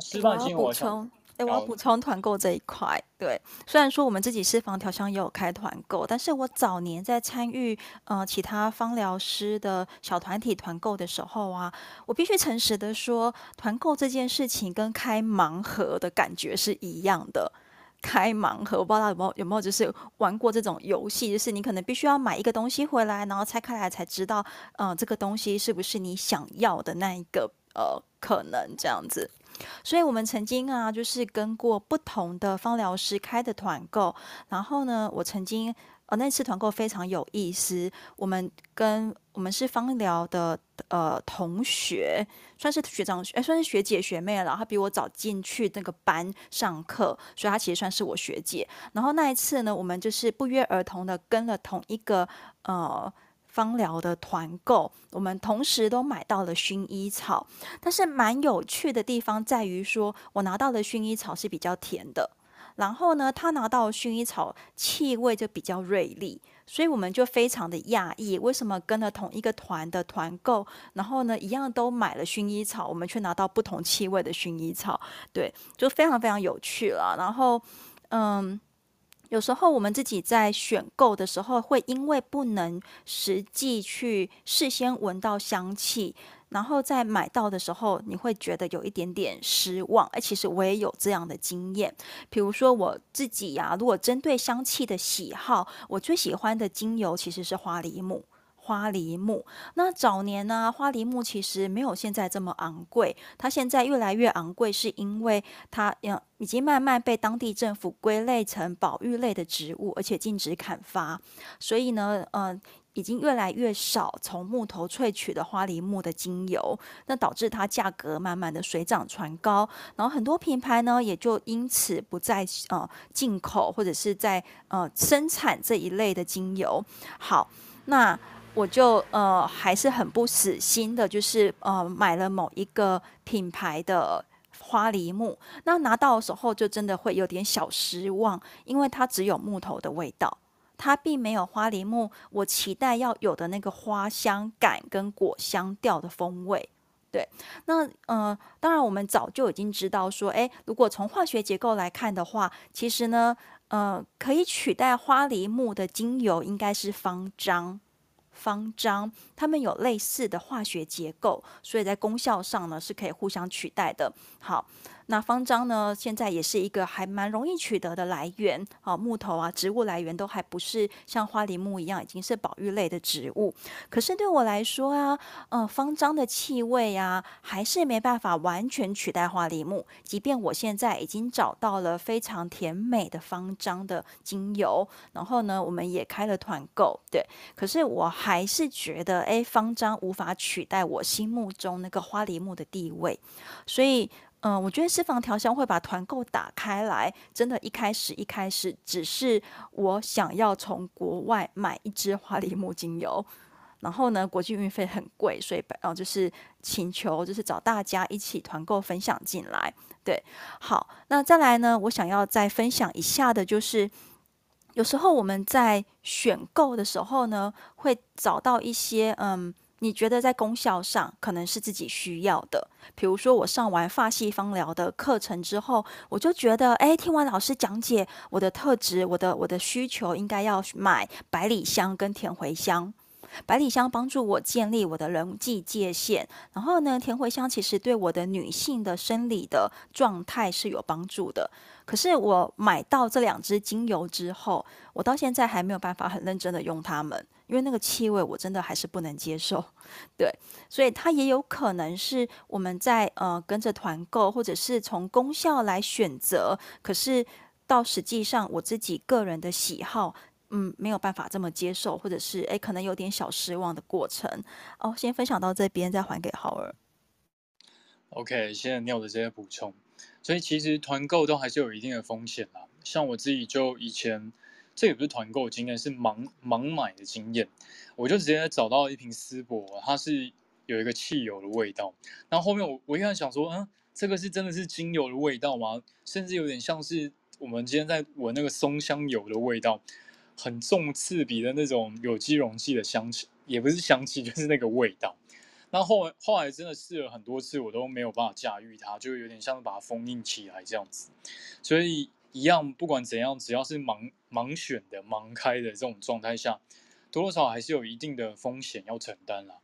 示范精油我想。哎，我要补充团购这一块。对，虽然说我们自己私房调香也有开团购，但是我早年在参与呃其他芳疗师的小团体团购的时候啊，我必须诚实的说，团购这件事情跟开盲盒的感觉是一样的。开盲盒，我不知道大家有没有有没有就是玩过这种游戏，就是你可能必须要买一个东西回来，然后拆开来才知道，呃，这个东西是不是你想要的那一个呃可能这样子。所以，我们曾经啊，就是跟过不同的芳疗师开的团购。然后呢，我曾经呃那次团购非常有意思。我们跟我们是芳疗的呃同学，算是学长学，算是学姐学妹了。她比我早进去那个班上课，所以她其实算是我学姐。然后那一次呢，我们就是不约而同的跟了同一个呃。芳疗的团购，我们同时都买到了薰衣草，但是蛮有趣的地方在于说，我拿到的薰衣草是比较甜的，然后呢，他拿到薰衣草气味就比较锐利，所以我们就非常的讶异，为什么跟了同一个团的团购，然后呢，一样都买了薰衣草，我们却拿到不同气味的薰衣草，对，就非常非常有趣了。然后，嗯。有时候我们自己在选购的时候，会因为不能实际去事先闻到香气，然后在买到的时候，你会觉得有一点点失望。哎，其实我也有这样的经验。比如说我自己呀，如果针对香气的喜好，我最喜欢的精油其实是花梨木。花梨木，那早年呢，花梨木其实没有现在这么昂贵。它现在越来越昂贵，是因为它已经慢慢被当地政府归类成保育类的植物，而且禁止砍伐。所以呢，呃，已经越来越少从木头萃取的花梨木的精油，那导致它价格慢慢的水涨船高。然后很多品牌呢，也就因此不再呃进口或者是在呃生产这一类的精油。好，那。我就呃还是很不死心的，就是呃买了某一个品牌的花梨木，那拿到的时候就真的会有点小失望，因为它只有木头的味道，它并没有花梨木我期待要有的那个花香感跟果香调的风味。对，那呃当然我们早就已经知道说，诶，如果从化学结构来看的话，其实呢呃可以取代花梨木的精油应该是芳樟。方章，它们有类似的化学结构，所以在功效上呢是可以互相取代的。好。那方樟呢，现在也是一个还蛮容易取得的来源，啊，木头啊，植物来源都还不是像花梨木一样已经是保育类的植物。可是对我来说啊，呃，方樟的气味啊，还是没办法完全取代花梨木。即便我现在已经找到了非常甜美的方樟的精油，然后呢，我们也开了团购，对，可是我还是觉得，哎，方樟无法取代我心目中那个花梨木的地位，所以。嗯，我觉得私房调香会把团购打开来，真的，一开始一开始只是我想要从国外买一支花梨木精油，然后呢，国际运费很贵，所以呃，就是请求就是找大家一起团购分享进来。对，好，那再来呢，我想要再分享一下的就是，有时候我们在选购的时候呢，会找到一些嗯。你觉得在功效上可能是自己需要的，比如说我上完发系芳疗的课程之后，我就觉得，哎，听完老师讲解我的特质，我的我的需求应该要买百里香跟甜茴香。百里香帮助我建立我的人际界限，然后呢，甜茴香其实对我的女性的生理的状态是有帮助的。可是我买到这两支精油之后，我到现在还没有办法很认真的用它们。因为那个气味我真的还是不能接受。对，所以它也有可能是我们在呃跟着团购，或者是从功效来选择，可是到实际上我自己个人的喜好，嗯，没有办法这么接受，或者是诶可能有点小失望的过程。哦，先分享到这边，再还给浩儿。OK，谢谢 Neil 的这些补充。所以其实团购都还是有一定的风险啦。像我自己就以前，这也不是团购经验，是盲盲买的经验。我就直接找到一瓶丝柏，它是有一个汽油的味道。然后后面我我一开始想说，嗯，这个是真的是精油的味道吗？甚至有点像是我们今天在闻那个松香油的味道，很重刺鼻的那种有机溶剂的香气，也不是香气，就是那个味道。那后来后来真的试了很多次，我都没有办法驾驭它，就有点像是把它封印起来这样子。所以一样，不管怎样，只要是盲盲选的、盲开的这种状态下，多多少少还是有一定的风险要承担啦。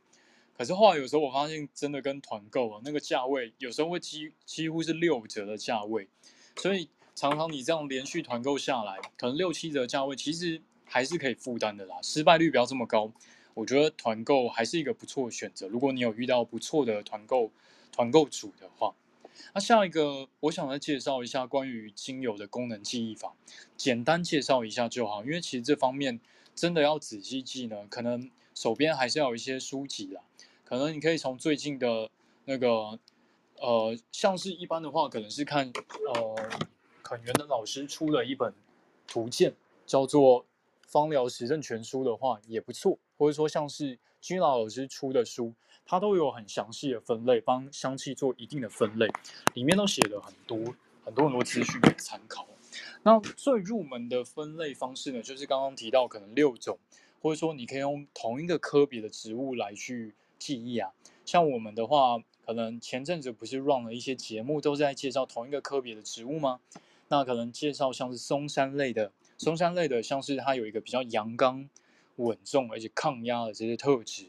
可是后来有时候我发现，真的跟团购啊，那个价位有时候会几几乎是六折的价位，所以常常你这样连续团购下来，可能六七折价位，其实还是可以负担的啦，失败率不要这么高。我觉得团购还是一个不错的选择。如果你有遇到不错的团购团购组的话，那下一个我想再介绍一下关于精油的功能记忆法，简单介绍一下就好。因为其实这方面真的要仔细记呢，可能手边还是要有一些书籍啦。可能你可以从最近的那个呃，像是一般的话，可能是看呃肯园的老师出了一本图鉴，叫做《芳疗实证全书》的话也不错。或者说像是君老老师出的书，它都有很详细的分类，帮香气做一定的分类，里面都写了很多很多很多资讯可以参考。那最入门的分类方式呢，就是刚刚提到可能六种，或者说你可以用同一个科别的植物来去记忆啊。像我们的话，可能前阵子不是 run 了一些节目，都在介绍同一个科别的植物吗？那可能介绍像是松杉类的，松杉类的像是它有一个比较阳刚。稳重而且抗压的这些特质，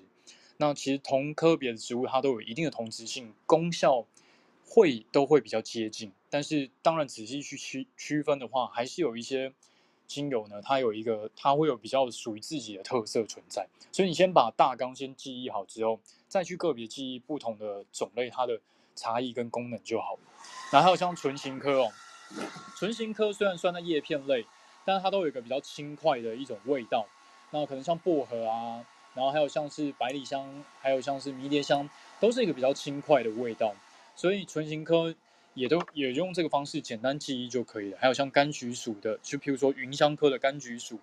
那其实同科别的植物它都有一定的同质性，功效会都会比较接近。但是当然仔细去区区分的话，还是有一些精油呢，它有一个它会有比较属于自己的特色存在。所以你先把大纲先记忆好之后，再去个别记忆不同的种类它的差异跟功能就好。然后还有像唇形科哦，唇形科虽然算在叶片类，但是它都有一个比较轻快的一种味道。那可能像薄荷啊，然后还有像是百里香，还有像是迷迭香，都是一个比较轻快的味道。所以唇形科也都也用这个方式简单记忆就可以了。还有像柑橘属的，就譬如说芸香科的柑橘属，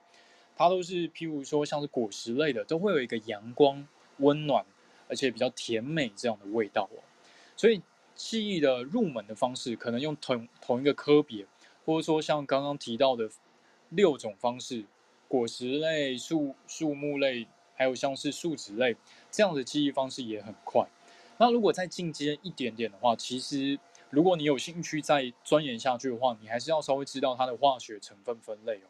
它都是譬如说像是果实类的，都会有一个阳光、温暖，而且比较甜美这样的味道哦。所以记忆的入门的方式，可能用同同一个科别，或者说像刚刚提到的六种方式。果实类、树树木类，还有像是树脂类，这样的记忆方式也很快。那如果再进阶一点点的话，其实如果你有兴趣再钻研下去的话，你还是要稍微知道它的化学成分分类哦。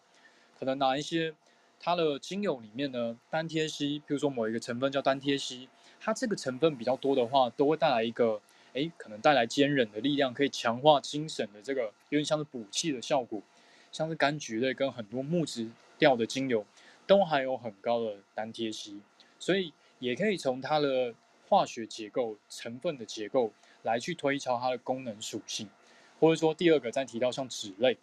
可能哪一些它的精油里面呢，单萜烯，比如说某一个成分叫单萜烯，它这个成分比较多的话，都会带来一个，诶，可能带来坚韧的力量，可以强化精神的这个，有点像是补气的效果。像是柑橘类跟很多木质调的精油，都含有很高的单萜烯，所以也可以从它的化学结构、成分的结构来去推敲它的功能属性。或者说第二个再提到像脂类，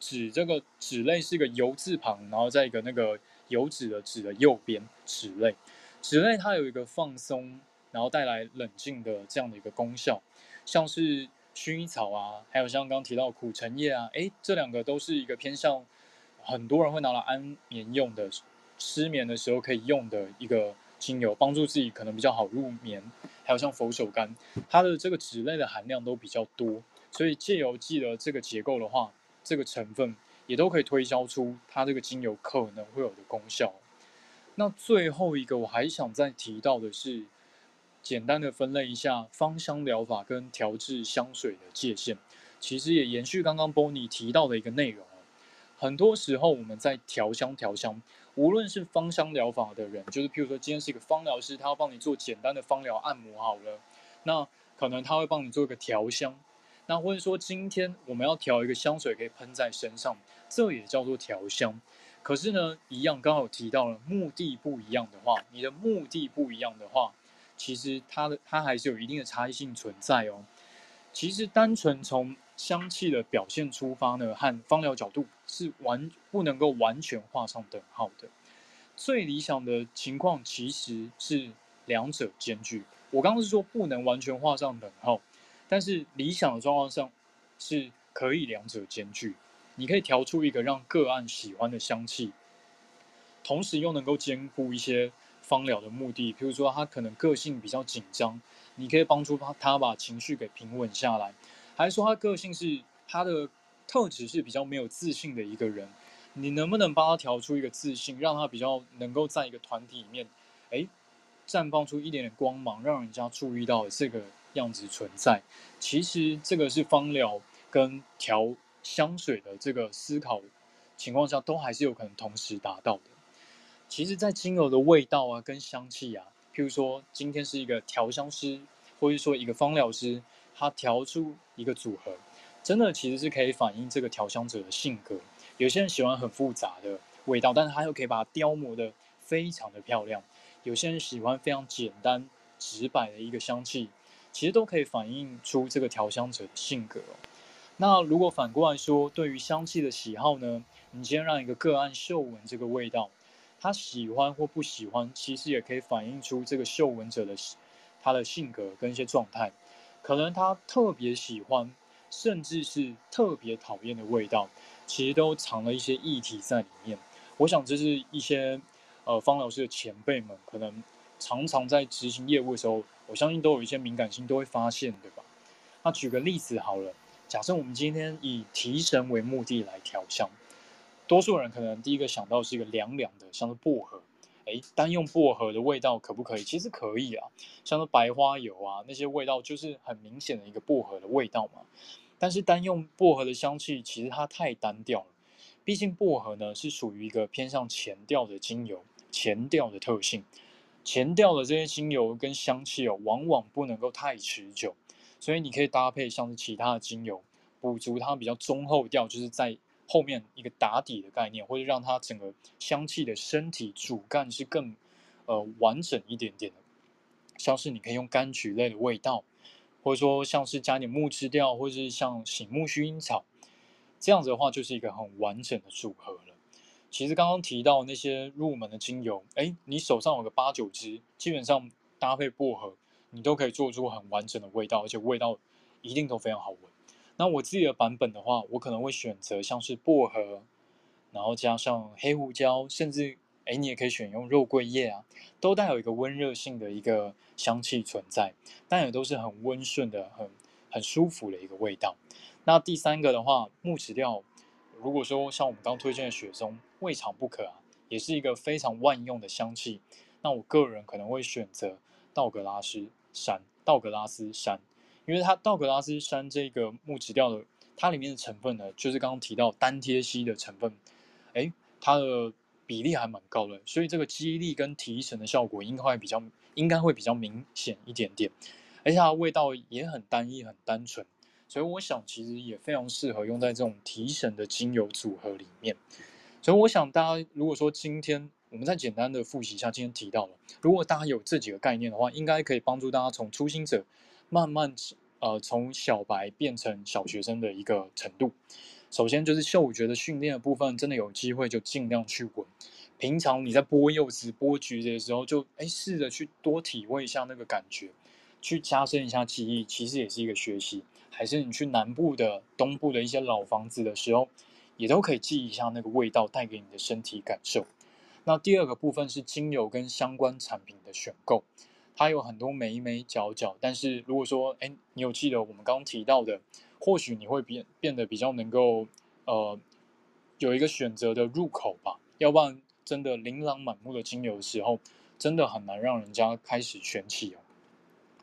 脂这个脂类是一个油字旁，然后在一个那个油脂的脂的右边，脂类，脂类它有一个放松，然后带来冷静的这样的一个功效，像是。薰衣草啊，还有像刚提到苦橙叶啊，诶，这两个都是一个偏向很多人会拿来安眠用的，失眠的时候可以用的一个精油，帮助自己可能比较好入眠。还有像佛手柑，它的这个脂类的含量都比较多，所以借由记得这个结构的话，这个成分也都可以推敲出它这个精油可能会有的功效。那最后一个我还想再提到的是。简单的分类一下芳香疗法跟调制香水的界限，其实也延续刚刚 Bonnie 提到的一个内容。很多时候我们在调香调香，无论是芳香疗法的人，就是譬如说今天是一个芳疗师，他要帮你做简单的芳疗按摩好了，那可能他会帮你做一个调香。那或者说今天我们要调一个香水可以喷在身上，这也叫做调香。可是呢，一样刚好提到了目的不一样的话，你的目的不一样的话，其实它的它还是有一定的差异性存在哦。其实单纯从香气的表现出发呢，和芳疗角度是完不能够完全画上等号的。最理想的情况其实是两者兼具。我刚刚是说不能完全画上等号，但是理想的状况上是可以两者兼具。你可以调出一个让个案喜欢的香气，同时又能够兼顾一些芳疗的目的。譬如说，他可能个性比较紧张，你可以帮助他他把情绪给平稳下来；还是说他个性是他的特质是比较没有自信的一个人，你能不能帮他调出一个自信，让他比较能够在一个团体里面，诶，绽放出一点点光芒，让人家注意到这个样子存在？其实这个是芳疗跟调。香水的这个思考情况下，都还是有可能同时达到的。其实，在精油的味道啊，跟香气啊，譬如说，今天是一个调香师，或者说一个芳疗师，他调出一个组合，真的其实是可以反映这个调香者的性格。有些人喜欢很复杂的味道，但是他又可以把它雕磨得非常的漂亮。有些人喜欢非常简单直白的一个香气，其实都可以反映出这个调香者的性格。那如果反过来说，对于香气的喜好呢？你先让一个个案嗅闻这个味道，他喜欢或不喜欢，其实也可以反映出这个嗅闻者的他的性格跟一些状态。可能他特别喜欢，甚至是特别讨厌的味道，其实都藏了一些议题在里面。我想这是一些呃方老师的前辈们可能常常在执行业务的时候，我相信都有一些敏感性都会发现，对吧？那举个例子好了。假设我们今天以提神为目的来调香，多数人可能第一个想到是一个凉凉的，像是薄荷。诶，单用薄荷的味道可不可以？其实可以啊，像是白花油啊，那些味道就是很明显的一个薄荷的味道嘛。但是单用薄荷的香气，其实它太单调了。毕竟薄荷呢是属于一个偏向前调的精油，前调的特性，前调的这些精油跟香气哦，往往不能够太持久。所以你可以搭配像是其他的精油，补足它比较中后调，就是在后面一个打底的概念，或者让它整个香气的身体主干是更呃完整一点点的。像是你可以用柑橘类的味道，或者说像是加点木质调，或者是像醒目薰衣草，这样子的话就是一个很完整的组合了。其实刚刚提到那些入门的精油，哎，你手上有个八九支，基本上搭配薄荷。你都可以做出很完整的味道，而且味道一定都非常好闻。那我自己的版本的话，我可能会选择像是薄荷，然后加上黑胡椒，甚至哎，你也可以选用肉桂叶啊，都带有一个温热性的一个香气存在，但也都是很温顺的、很很舒服的一个味道。那第三个的话，木质调，如果说像我们刚推荐的雪松，未尝不可啊，也是一个非常万用的香气。那我个人可能会选择道格拉斯。山道格拉斯山，因为它道格拉斯山这个木质调的，它里面的成分呢，就是刚刚提到单萜烯的成分，诶，它的比例还蛮高的，所以这个激励跟提神的效果应该会比较，应该会比较明显一点点，而且它味道也很单一、很单纯，所以我想其实也非常适合用在这种提神的精油组合里面，所以我想大家如果说今天。我们再简单的复习一下，今天提到了，如果大家有这几个概念的话，应该可以帮助大家从初心者慢慢呃从小白变成小学生的一个程度。首先就是嗅觉的训练的部分，真的有机会就尽量去闻。平常你在剥柚子、剥橘子的时候就，就哎试着去多体会一下那个感觉，去加深一下记忆，其实也是一个学习。还是你去南部的、东部的一些老房子的时候，也都可以记一下那个味道带给你的身体感受。那第二个部分是精油跟相关产品的选购，它有很多眉眉角角，但是如果说，哎，你有记得我们刚刚提到的，或许你会变变得比较能够，呃，有一个选择的入口吧，要不然真的琳琅满目的精油的时候，真的很难让人家开始选起哦。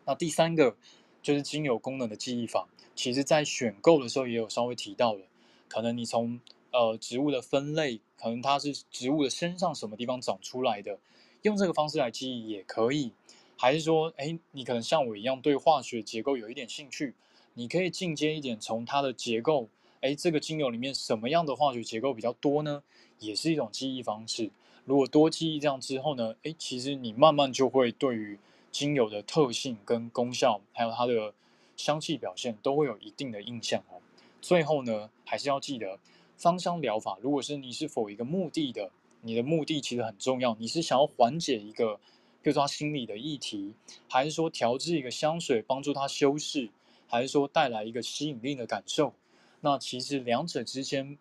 那第三个就是精油功能的记忆法，其实在选购的时候也有稍微提到的，可能你从呃植物的分类。可能它是植物的身上什么地方长出来的，用这个方式来记忆也可以。还是说，哎，你可能像我一样对化学结构有一点兴趣，你可以进阶一点，从它的结构，哎，这个精油里面什么样的化学结构比较多呢？也是一种记忆方式。如果多记忆这样之后呢，诶，其实你慢慢就会对于精油的特性跟功效，还有它的香气表现，都会有一定的印象哦。最后呢，还是要记得芳香疗法，如果是你是否一个目的的，你的目的其实很重要，你是想要缓解一个，比如说他心理的议题，还是说调制一个香水帮助他修饰，还是说带来一个吸引力的感受，那其实两者之间。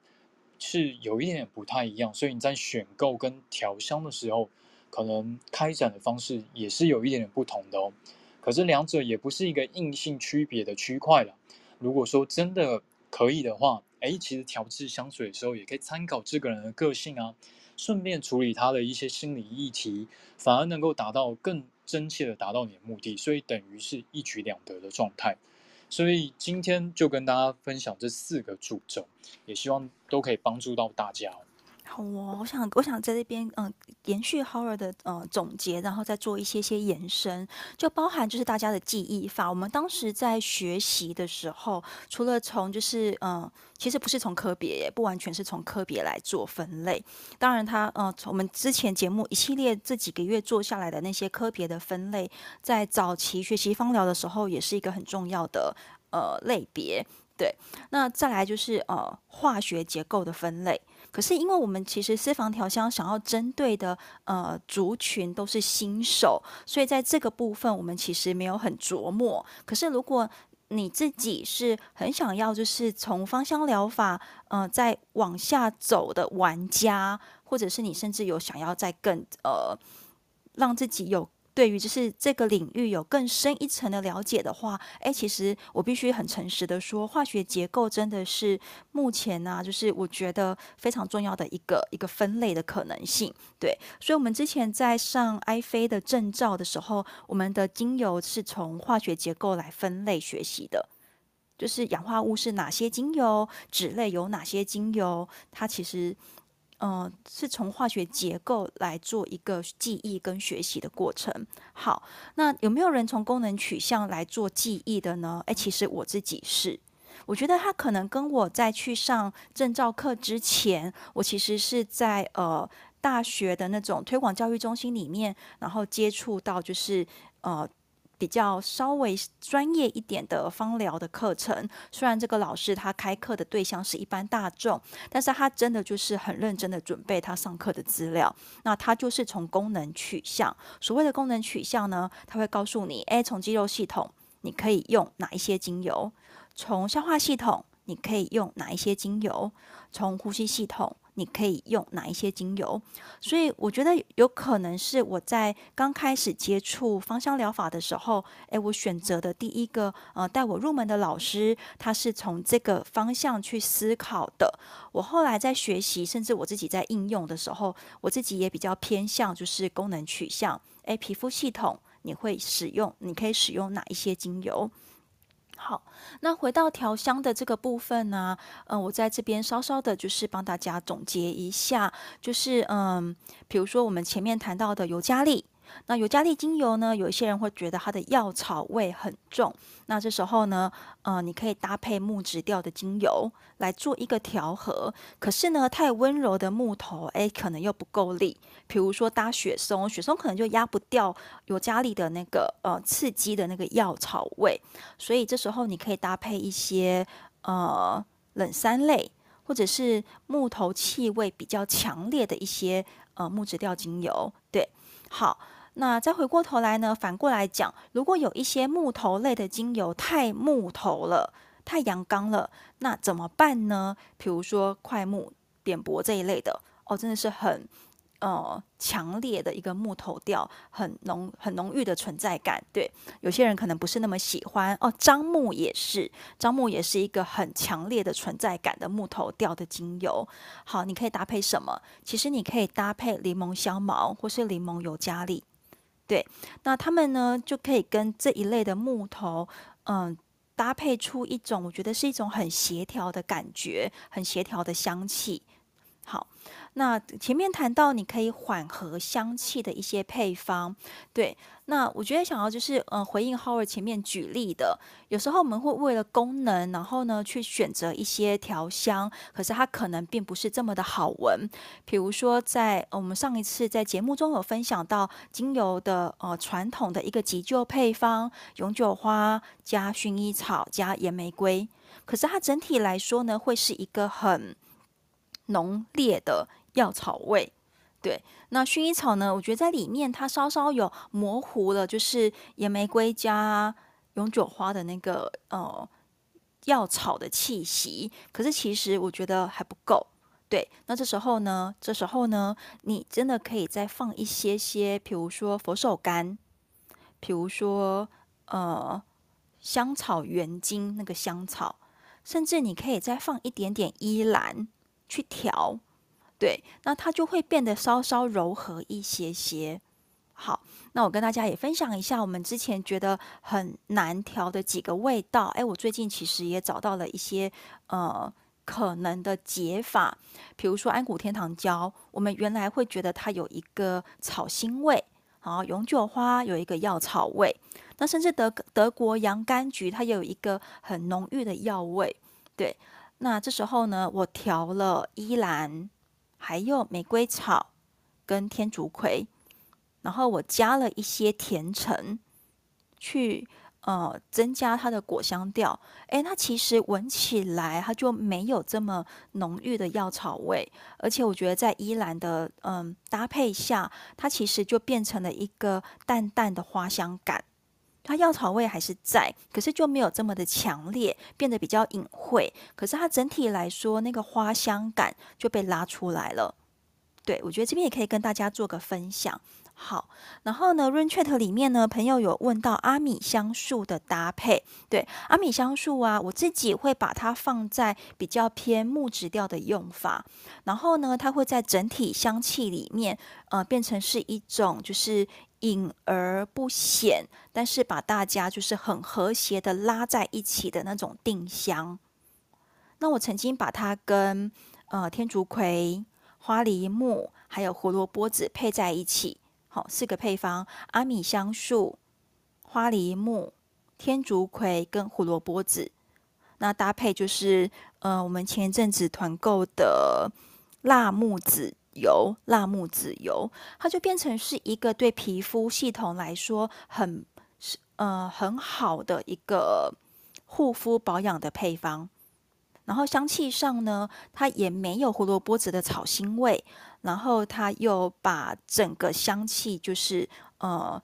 是有一点点不太一样，所以你在选购跟调香的时候，可能开展的方式也是有一点点不同的哦。可是两者也不是一个硬性区别的区块了。如果说真的可以的话，诶，其实调制香水的时候也可以参考这个人的个性啊，顺便处理他的一些心理议题，反而能够达到更真切的达到你的目的，所以等于是一举两得的状态。所以今天就跟大家分享这四个主轴，也希望都可以帮助到大家。好哦，我想我想在这边嗯，延续 Howard 的呃总结，然后再做一些些延伸，就包含就是大家的记忆法。我们当时在学习的时候，除了从就是嗯，其实不是从科别，不完全是从科别来做分类。当然他，他嗯，从我们之前节目一系列这几个月做下来的那些科别的分类，在早期学习芳疗的时候，也是一个很重要的呃类别。对，那再来就是呃化学结构的分类。可是，因为我们其实私房调香想要针对的呃族群都是新手，所以在这个部分我们其实没有很琢磨。可是，如果你自己是很想要就是从芳香疗法呃再往下走的玩家，或者是你甚至有想要再更呃让自己有。对于就是这个领域有更深一层的了解的话，哎，其实我必须很诚实的说，化学结构真的是目前呢、就是我觉得非常重要的一个一个分类的可能性。对，所以，我们之前在上埃菲的证照的时候，我们的精油是从化学结构来分类学习的，就是氧化物是哪些精油，酯类有哪些精油，它其实。嗯、呃，是从化学结构来做一个记忆跟学习的过程。好，那有没有人从功能取向来做记忆的呢？诶，其实我自己是，我觉得他可能跟我在去上证照课之前，我其实是在呃大学的那种推广教育中心里面，然后接触到就是呃。比较稍微专业一点的芳疗的课程，虽然这个老师他开课的对象是一般大众，但是他真的就是很认真的准备他上课的资料。那他就是从功能取向，所谓的功能取向呢，他会告诉你，诶，从肌肉系统你可以用哪一些精油，从消化系统你可以用哪一些精油，从呼吸系统。你可以用哪一些精油？所以我觉得有可能是我在刚开始接触芳香疗法的时候，诶，我选择的第一个呃带我入门的老师，他是从这个方向去思考的。我后来在学习，甚至我自己在应用的时候，我自己也比较偏向就是功能取向。诶，皮肤系统你会使用，你可以使用哪一些精油？好，那回到调香的这个部分呢，嗯、我在这边稍稍的，就是帮大家总结一下，就是嗯，比如说我们前面谈到的尤加利。那尤加利精油呢，有一些人会觉得它的药草味很重。那这时候呢，呃，你可以搭配木质调的精油来做一个调和。可是呢，太温柔的木头，哎，可能又不够力。比如说搭雪松，雪松可能就压不掉尤加利的那个呃刺激的那个药草味。所以这时候你可以搭配一些呃冷杉类，或者是木头气味比较强烈的一些呃木质调精油。对，好。那再回过头来呢，反过来讲，如果有一些木头类的精油太木头了，太阳刚了，那怎么办呢？比如说桧木、扁柏这一类的，哦，真的是很呃强烈的一个木头调，很浓很浓郁的存在感。对，有些人可能不是那么喜欢哦。樟木也是，樟木也是一个很强烈的存在感的木头调的精油。好，你可以搭配什么？其实你可以搭配柠檬香茅或是柠檬尤加利。对，那他们呢就可以跟这一类的木头，嗯，搭配出一种我觉得是一种很协调的感觉，很协调的香气。好，那前面谈到你可以缓和香气的一些配方，对，那我觉得想要就是呃回应 Howard 前面举例的，有时候我们会为了功能，然后呢去选择一些调香，可是它可能并不是这么的好闻。比如说在我们上一次在节目中有分享到精油的呃传统的一个急救配方，永久花加薰衣草加岩玫瑰，可是它整体来说呢会是一个很浓烈的药草味，对。那薰衣草呢？我觉得在里面它稍稍有模糊了，就是野玫瑰加永久花的那个呃药草的气息。可是其实我觉得还不够。对。那这时候呢？这时候呢？你真的可以再放一些些，比如说佛手柑，比如说呃香草原精那个香草，甚至你可以再放一点点依兰。去调，对，那它就会变得稍稍柔和一些些。好，那我跟大家也分享一下，我们之前觉得很难调的几个味道。哎，我最近其实也找到了一些呃可能的解法，比如说安古天堂胶，我们原来会觉得它有一个草腥味，好，永久花有一个药草味，那甚至德德国洋甘菊它也有一个很浓郁的药味，对。那这时候呢，我调了依兰，还有玫瑰草跟天竺葵，然后我加了一些甜橙，去呃增加它的果香调。诶，它其实闻起来它就没有这么浓郁的药草味，而且我觉得在依兰的嗯、搭配下，它其实就变成了一个淡淡的花香感。它药草味还是在，可是就没有这么的强烈，变得比较隐晦。可是它整体来说，那个花香感就被拉出来了。对，我觉得这边也可以跟大家做个分享。好，然后呢，Rain Chat 里面呢，朋友有问到阿米香树的搭配。对，阿米香树啊，我自己会把它放在比较偏木质调的用法。然后呢，它会在整体香气里面，呃，变成是一种就是。隐而不显，但是把大家就是很和谐的拉在一起的那种定香。那我曾经把它跟呃天竺葵、花梨木还有胡萝卜籽配在一起，好，四个配方：阿米香树、花梨木、天竺葵跟胡萝卜籽。那搭配就是呃我们前阵子团购的辣木籽。油辣木籽油，它就变成是一个对皮肤系统来说很是呃很好的一个护肤保养的配方。然后香气上呢，它也没有胡萝卜籽的草腥味，然后它又把整个香气就是呃，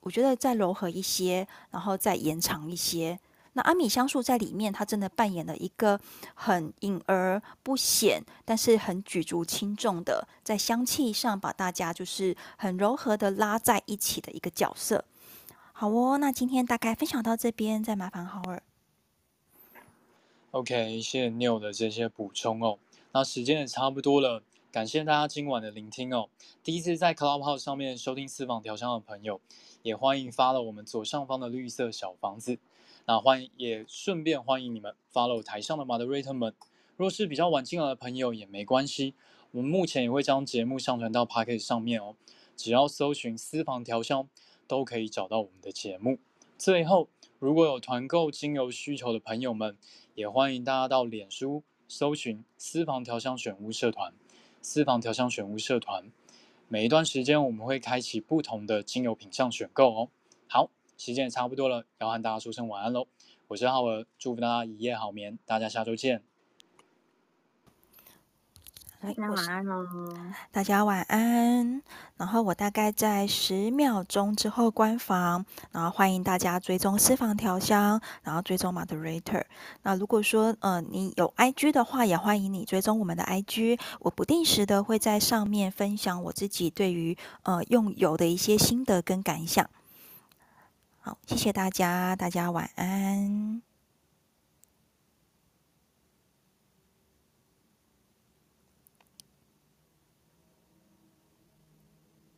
我觉得再柔和一些，然后再延长一些。那阿米香树在里面，它真的扮演了一个很隐而不显，但是很举足轻重的，在香气上把大家就是很柔和的拉在一起的一个角色。好哦，那今天大概分享到这边，再麻烦 Howard。OK，谢谢 New 的这些补充哦。那时间也差不多了，感谢大家今晚的聆听哦。第一次在 Clubhouse 上面收听私房调香的朋友，也欢迎发了我们左上方的绿色小房子。那欢迎，也顺便欢迎你们 follow 台上的 moderator 们。若是比较晚进来的朋友也没关系，我们目前也会将节目上传到 Podcast 上面哦。只要搜寻私房调香，都可以找到我们的节目。最后，如果有团购精油需求的朋友们，也欢迎大家到脸书搜寻私房调香选物社团。私房调香选物社团，每一段时间我们会开启不同的精油品项选购哦。好。时间也差不多了，要和大家说声晚安喽。我是浩儿，祝福大家一夜好眠，大家下周见。大家晚安喽！大家晚安。然后我大概在十秒钟之后关房，然后欢迎大家追踪私房调香，然后追踪 Moderator。那如果说呃你有 IG 的话，也欢迎你追踪我们的 IG。我不定时的会在上面分享我自己对于呃用油的一些心得跟感想。好，谢谢大家，大家晚安。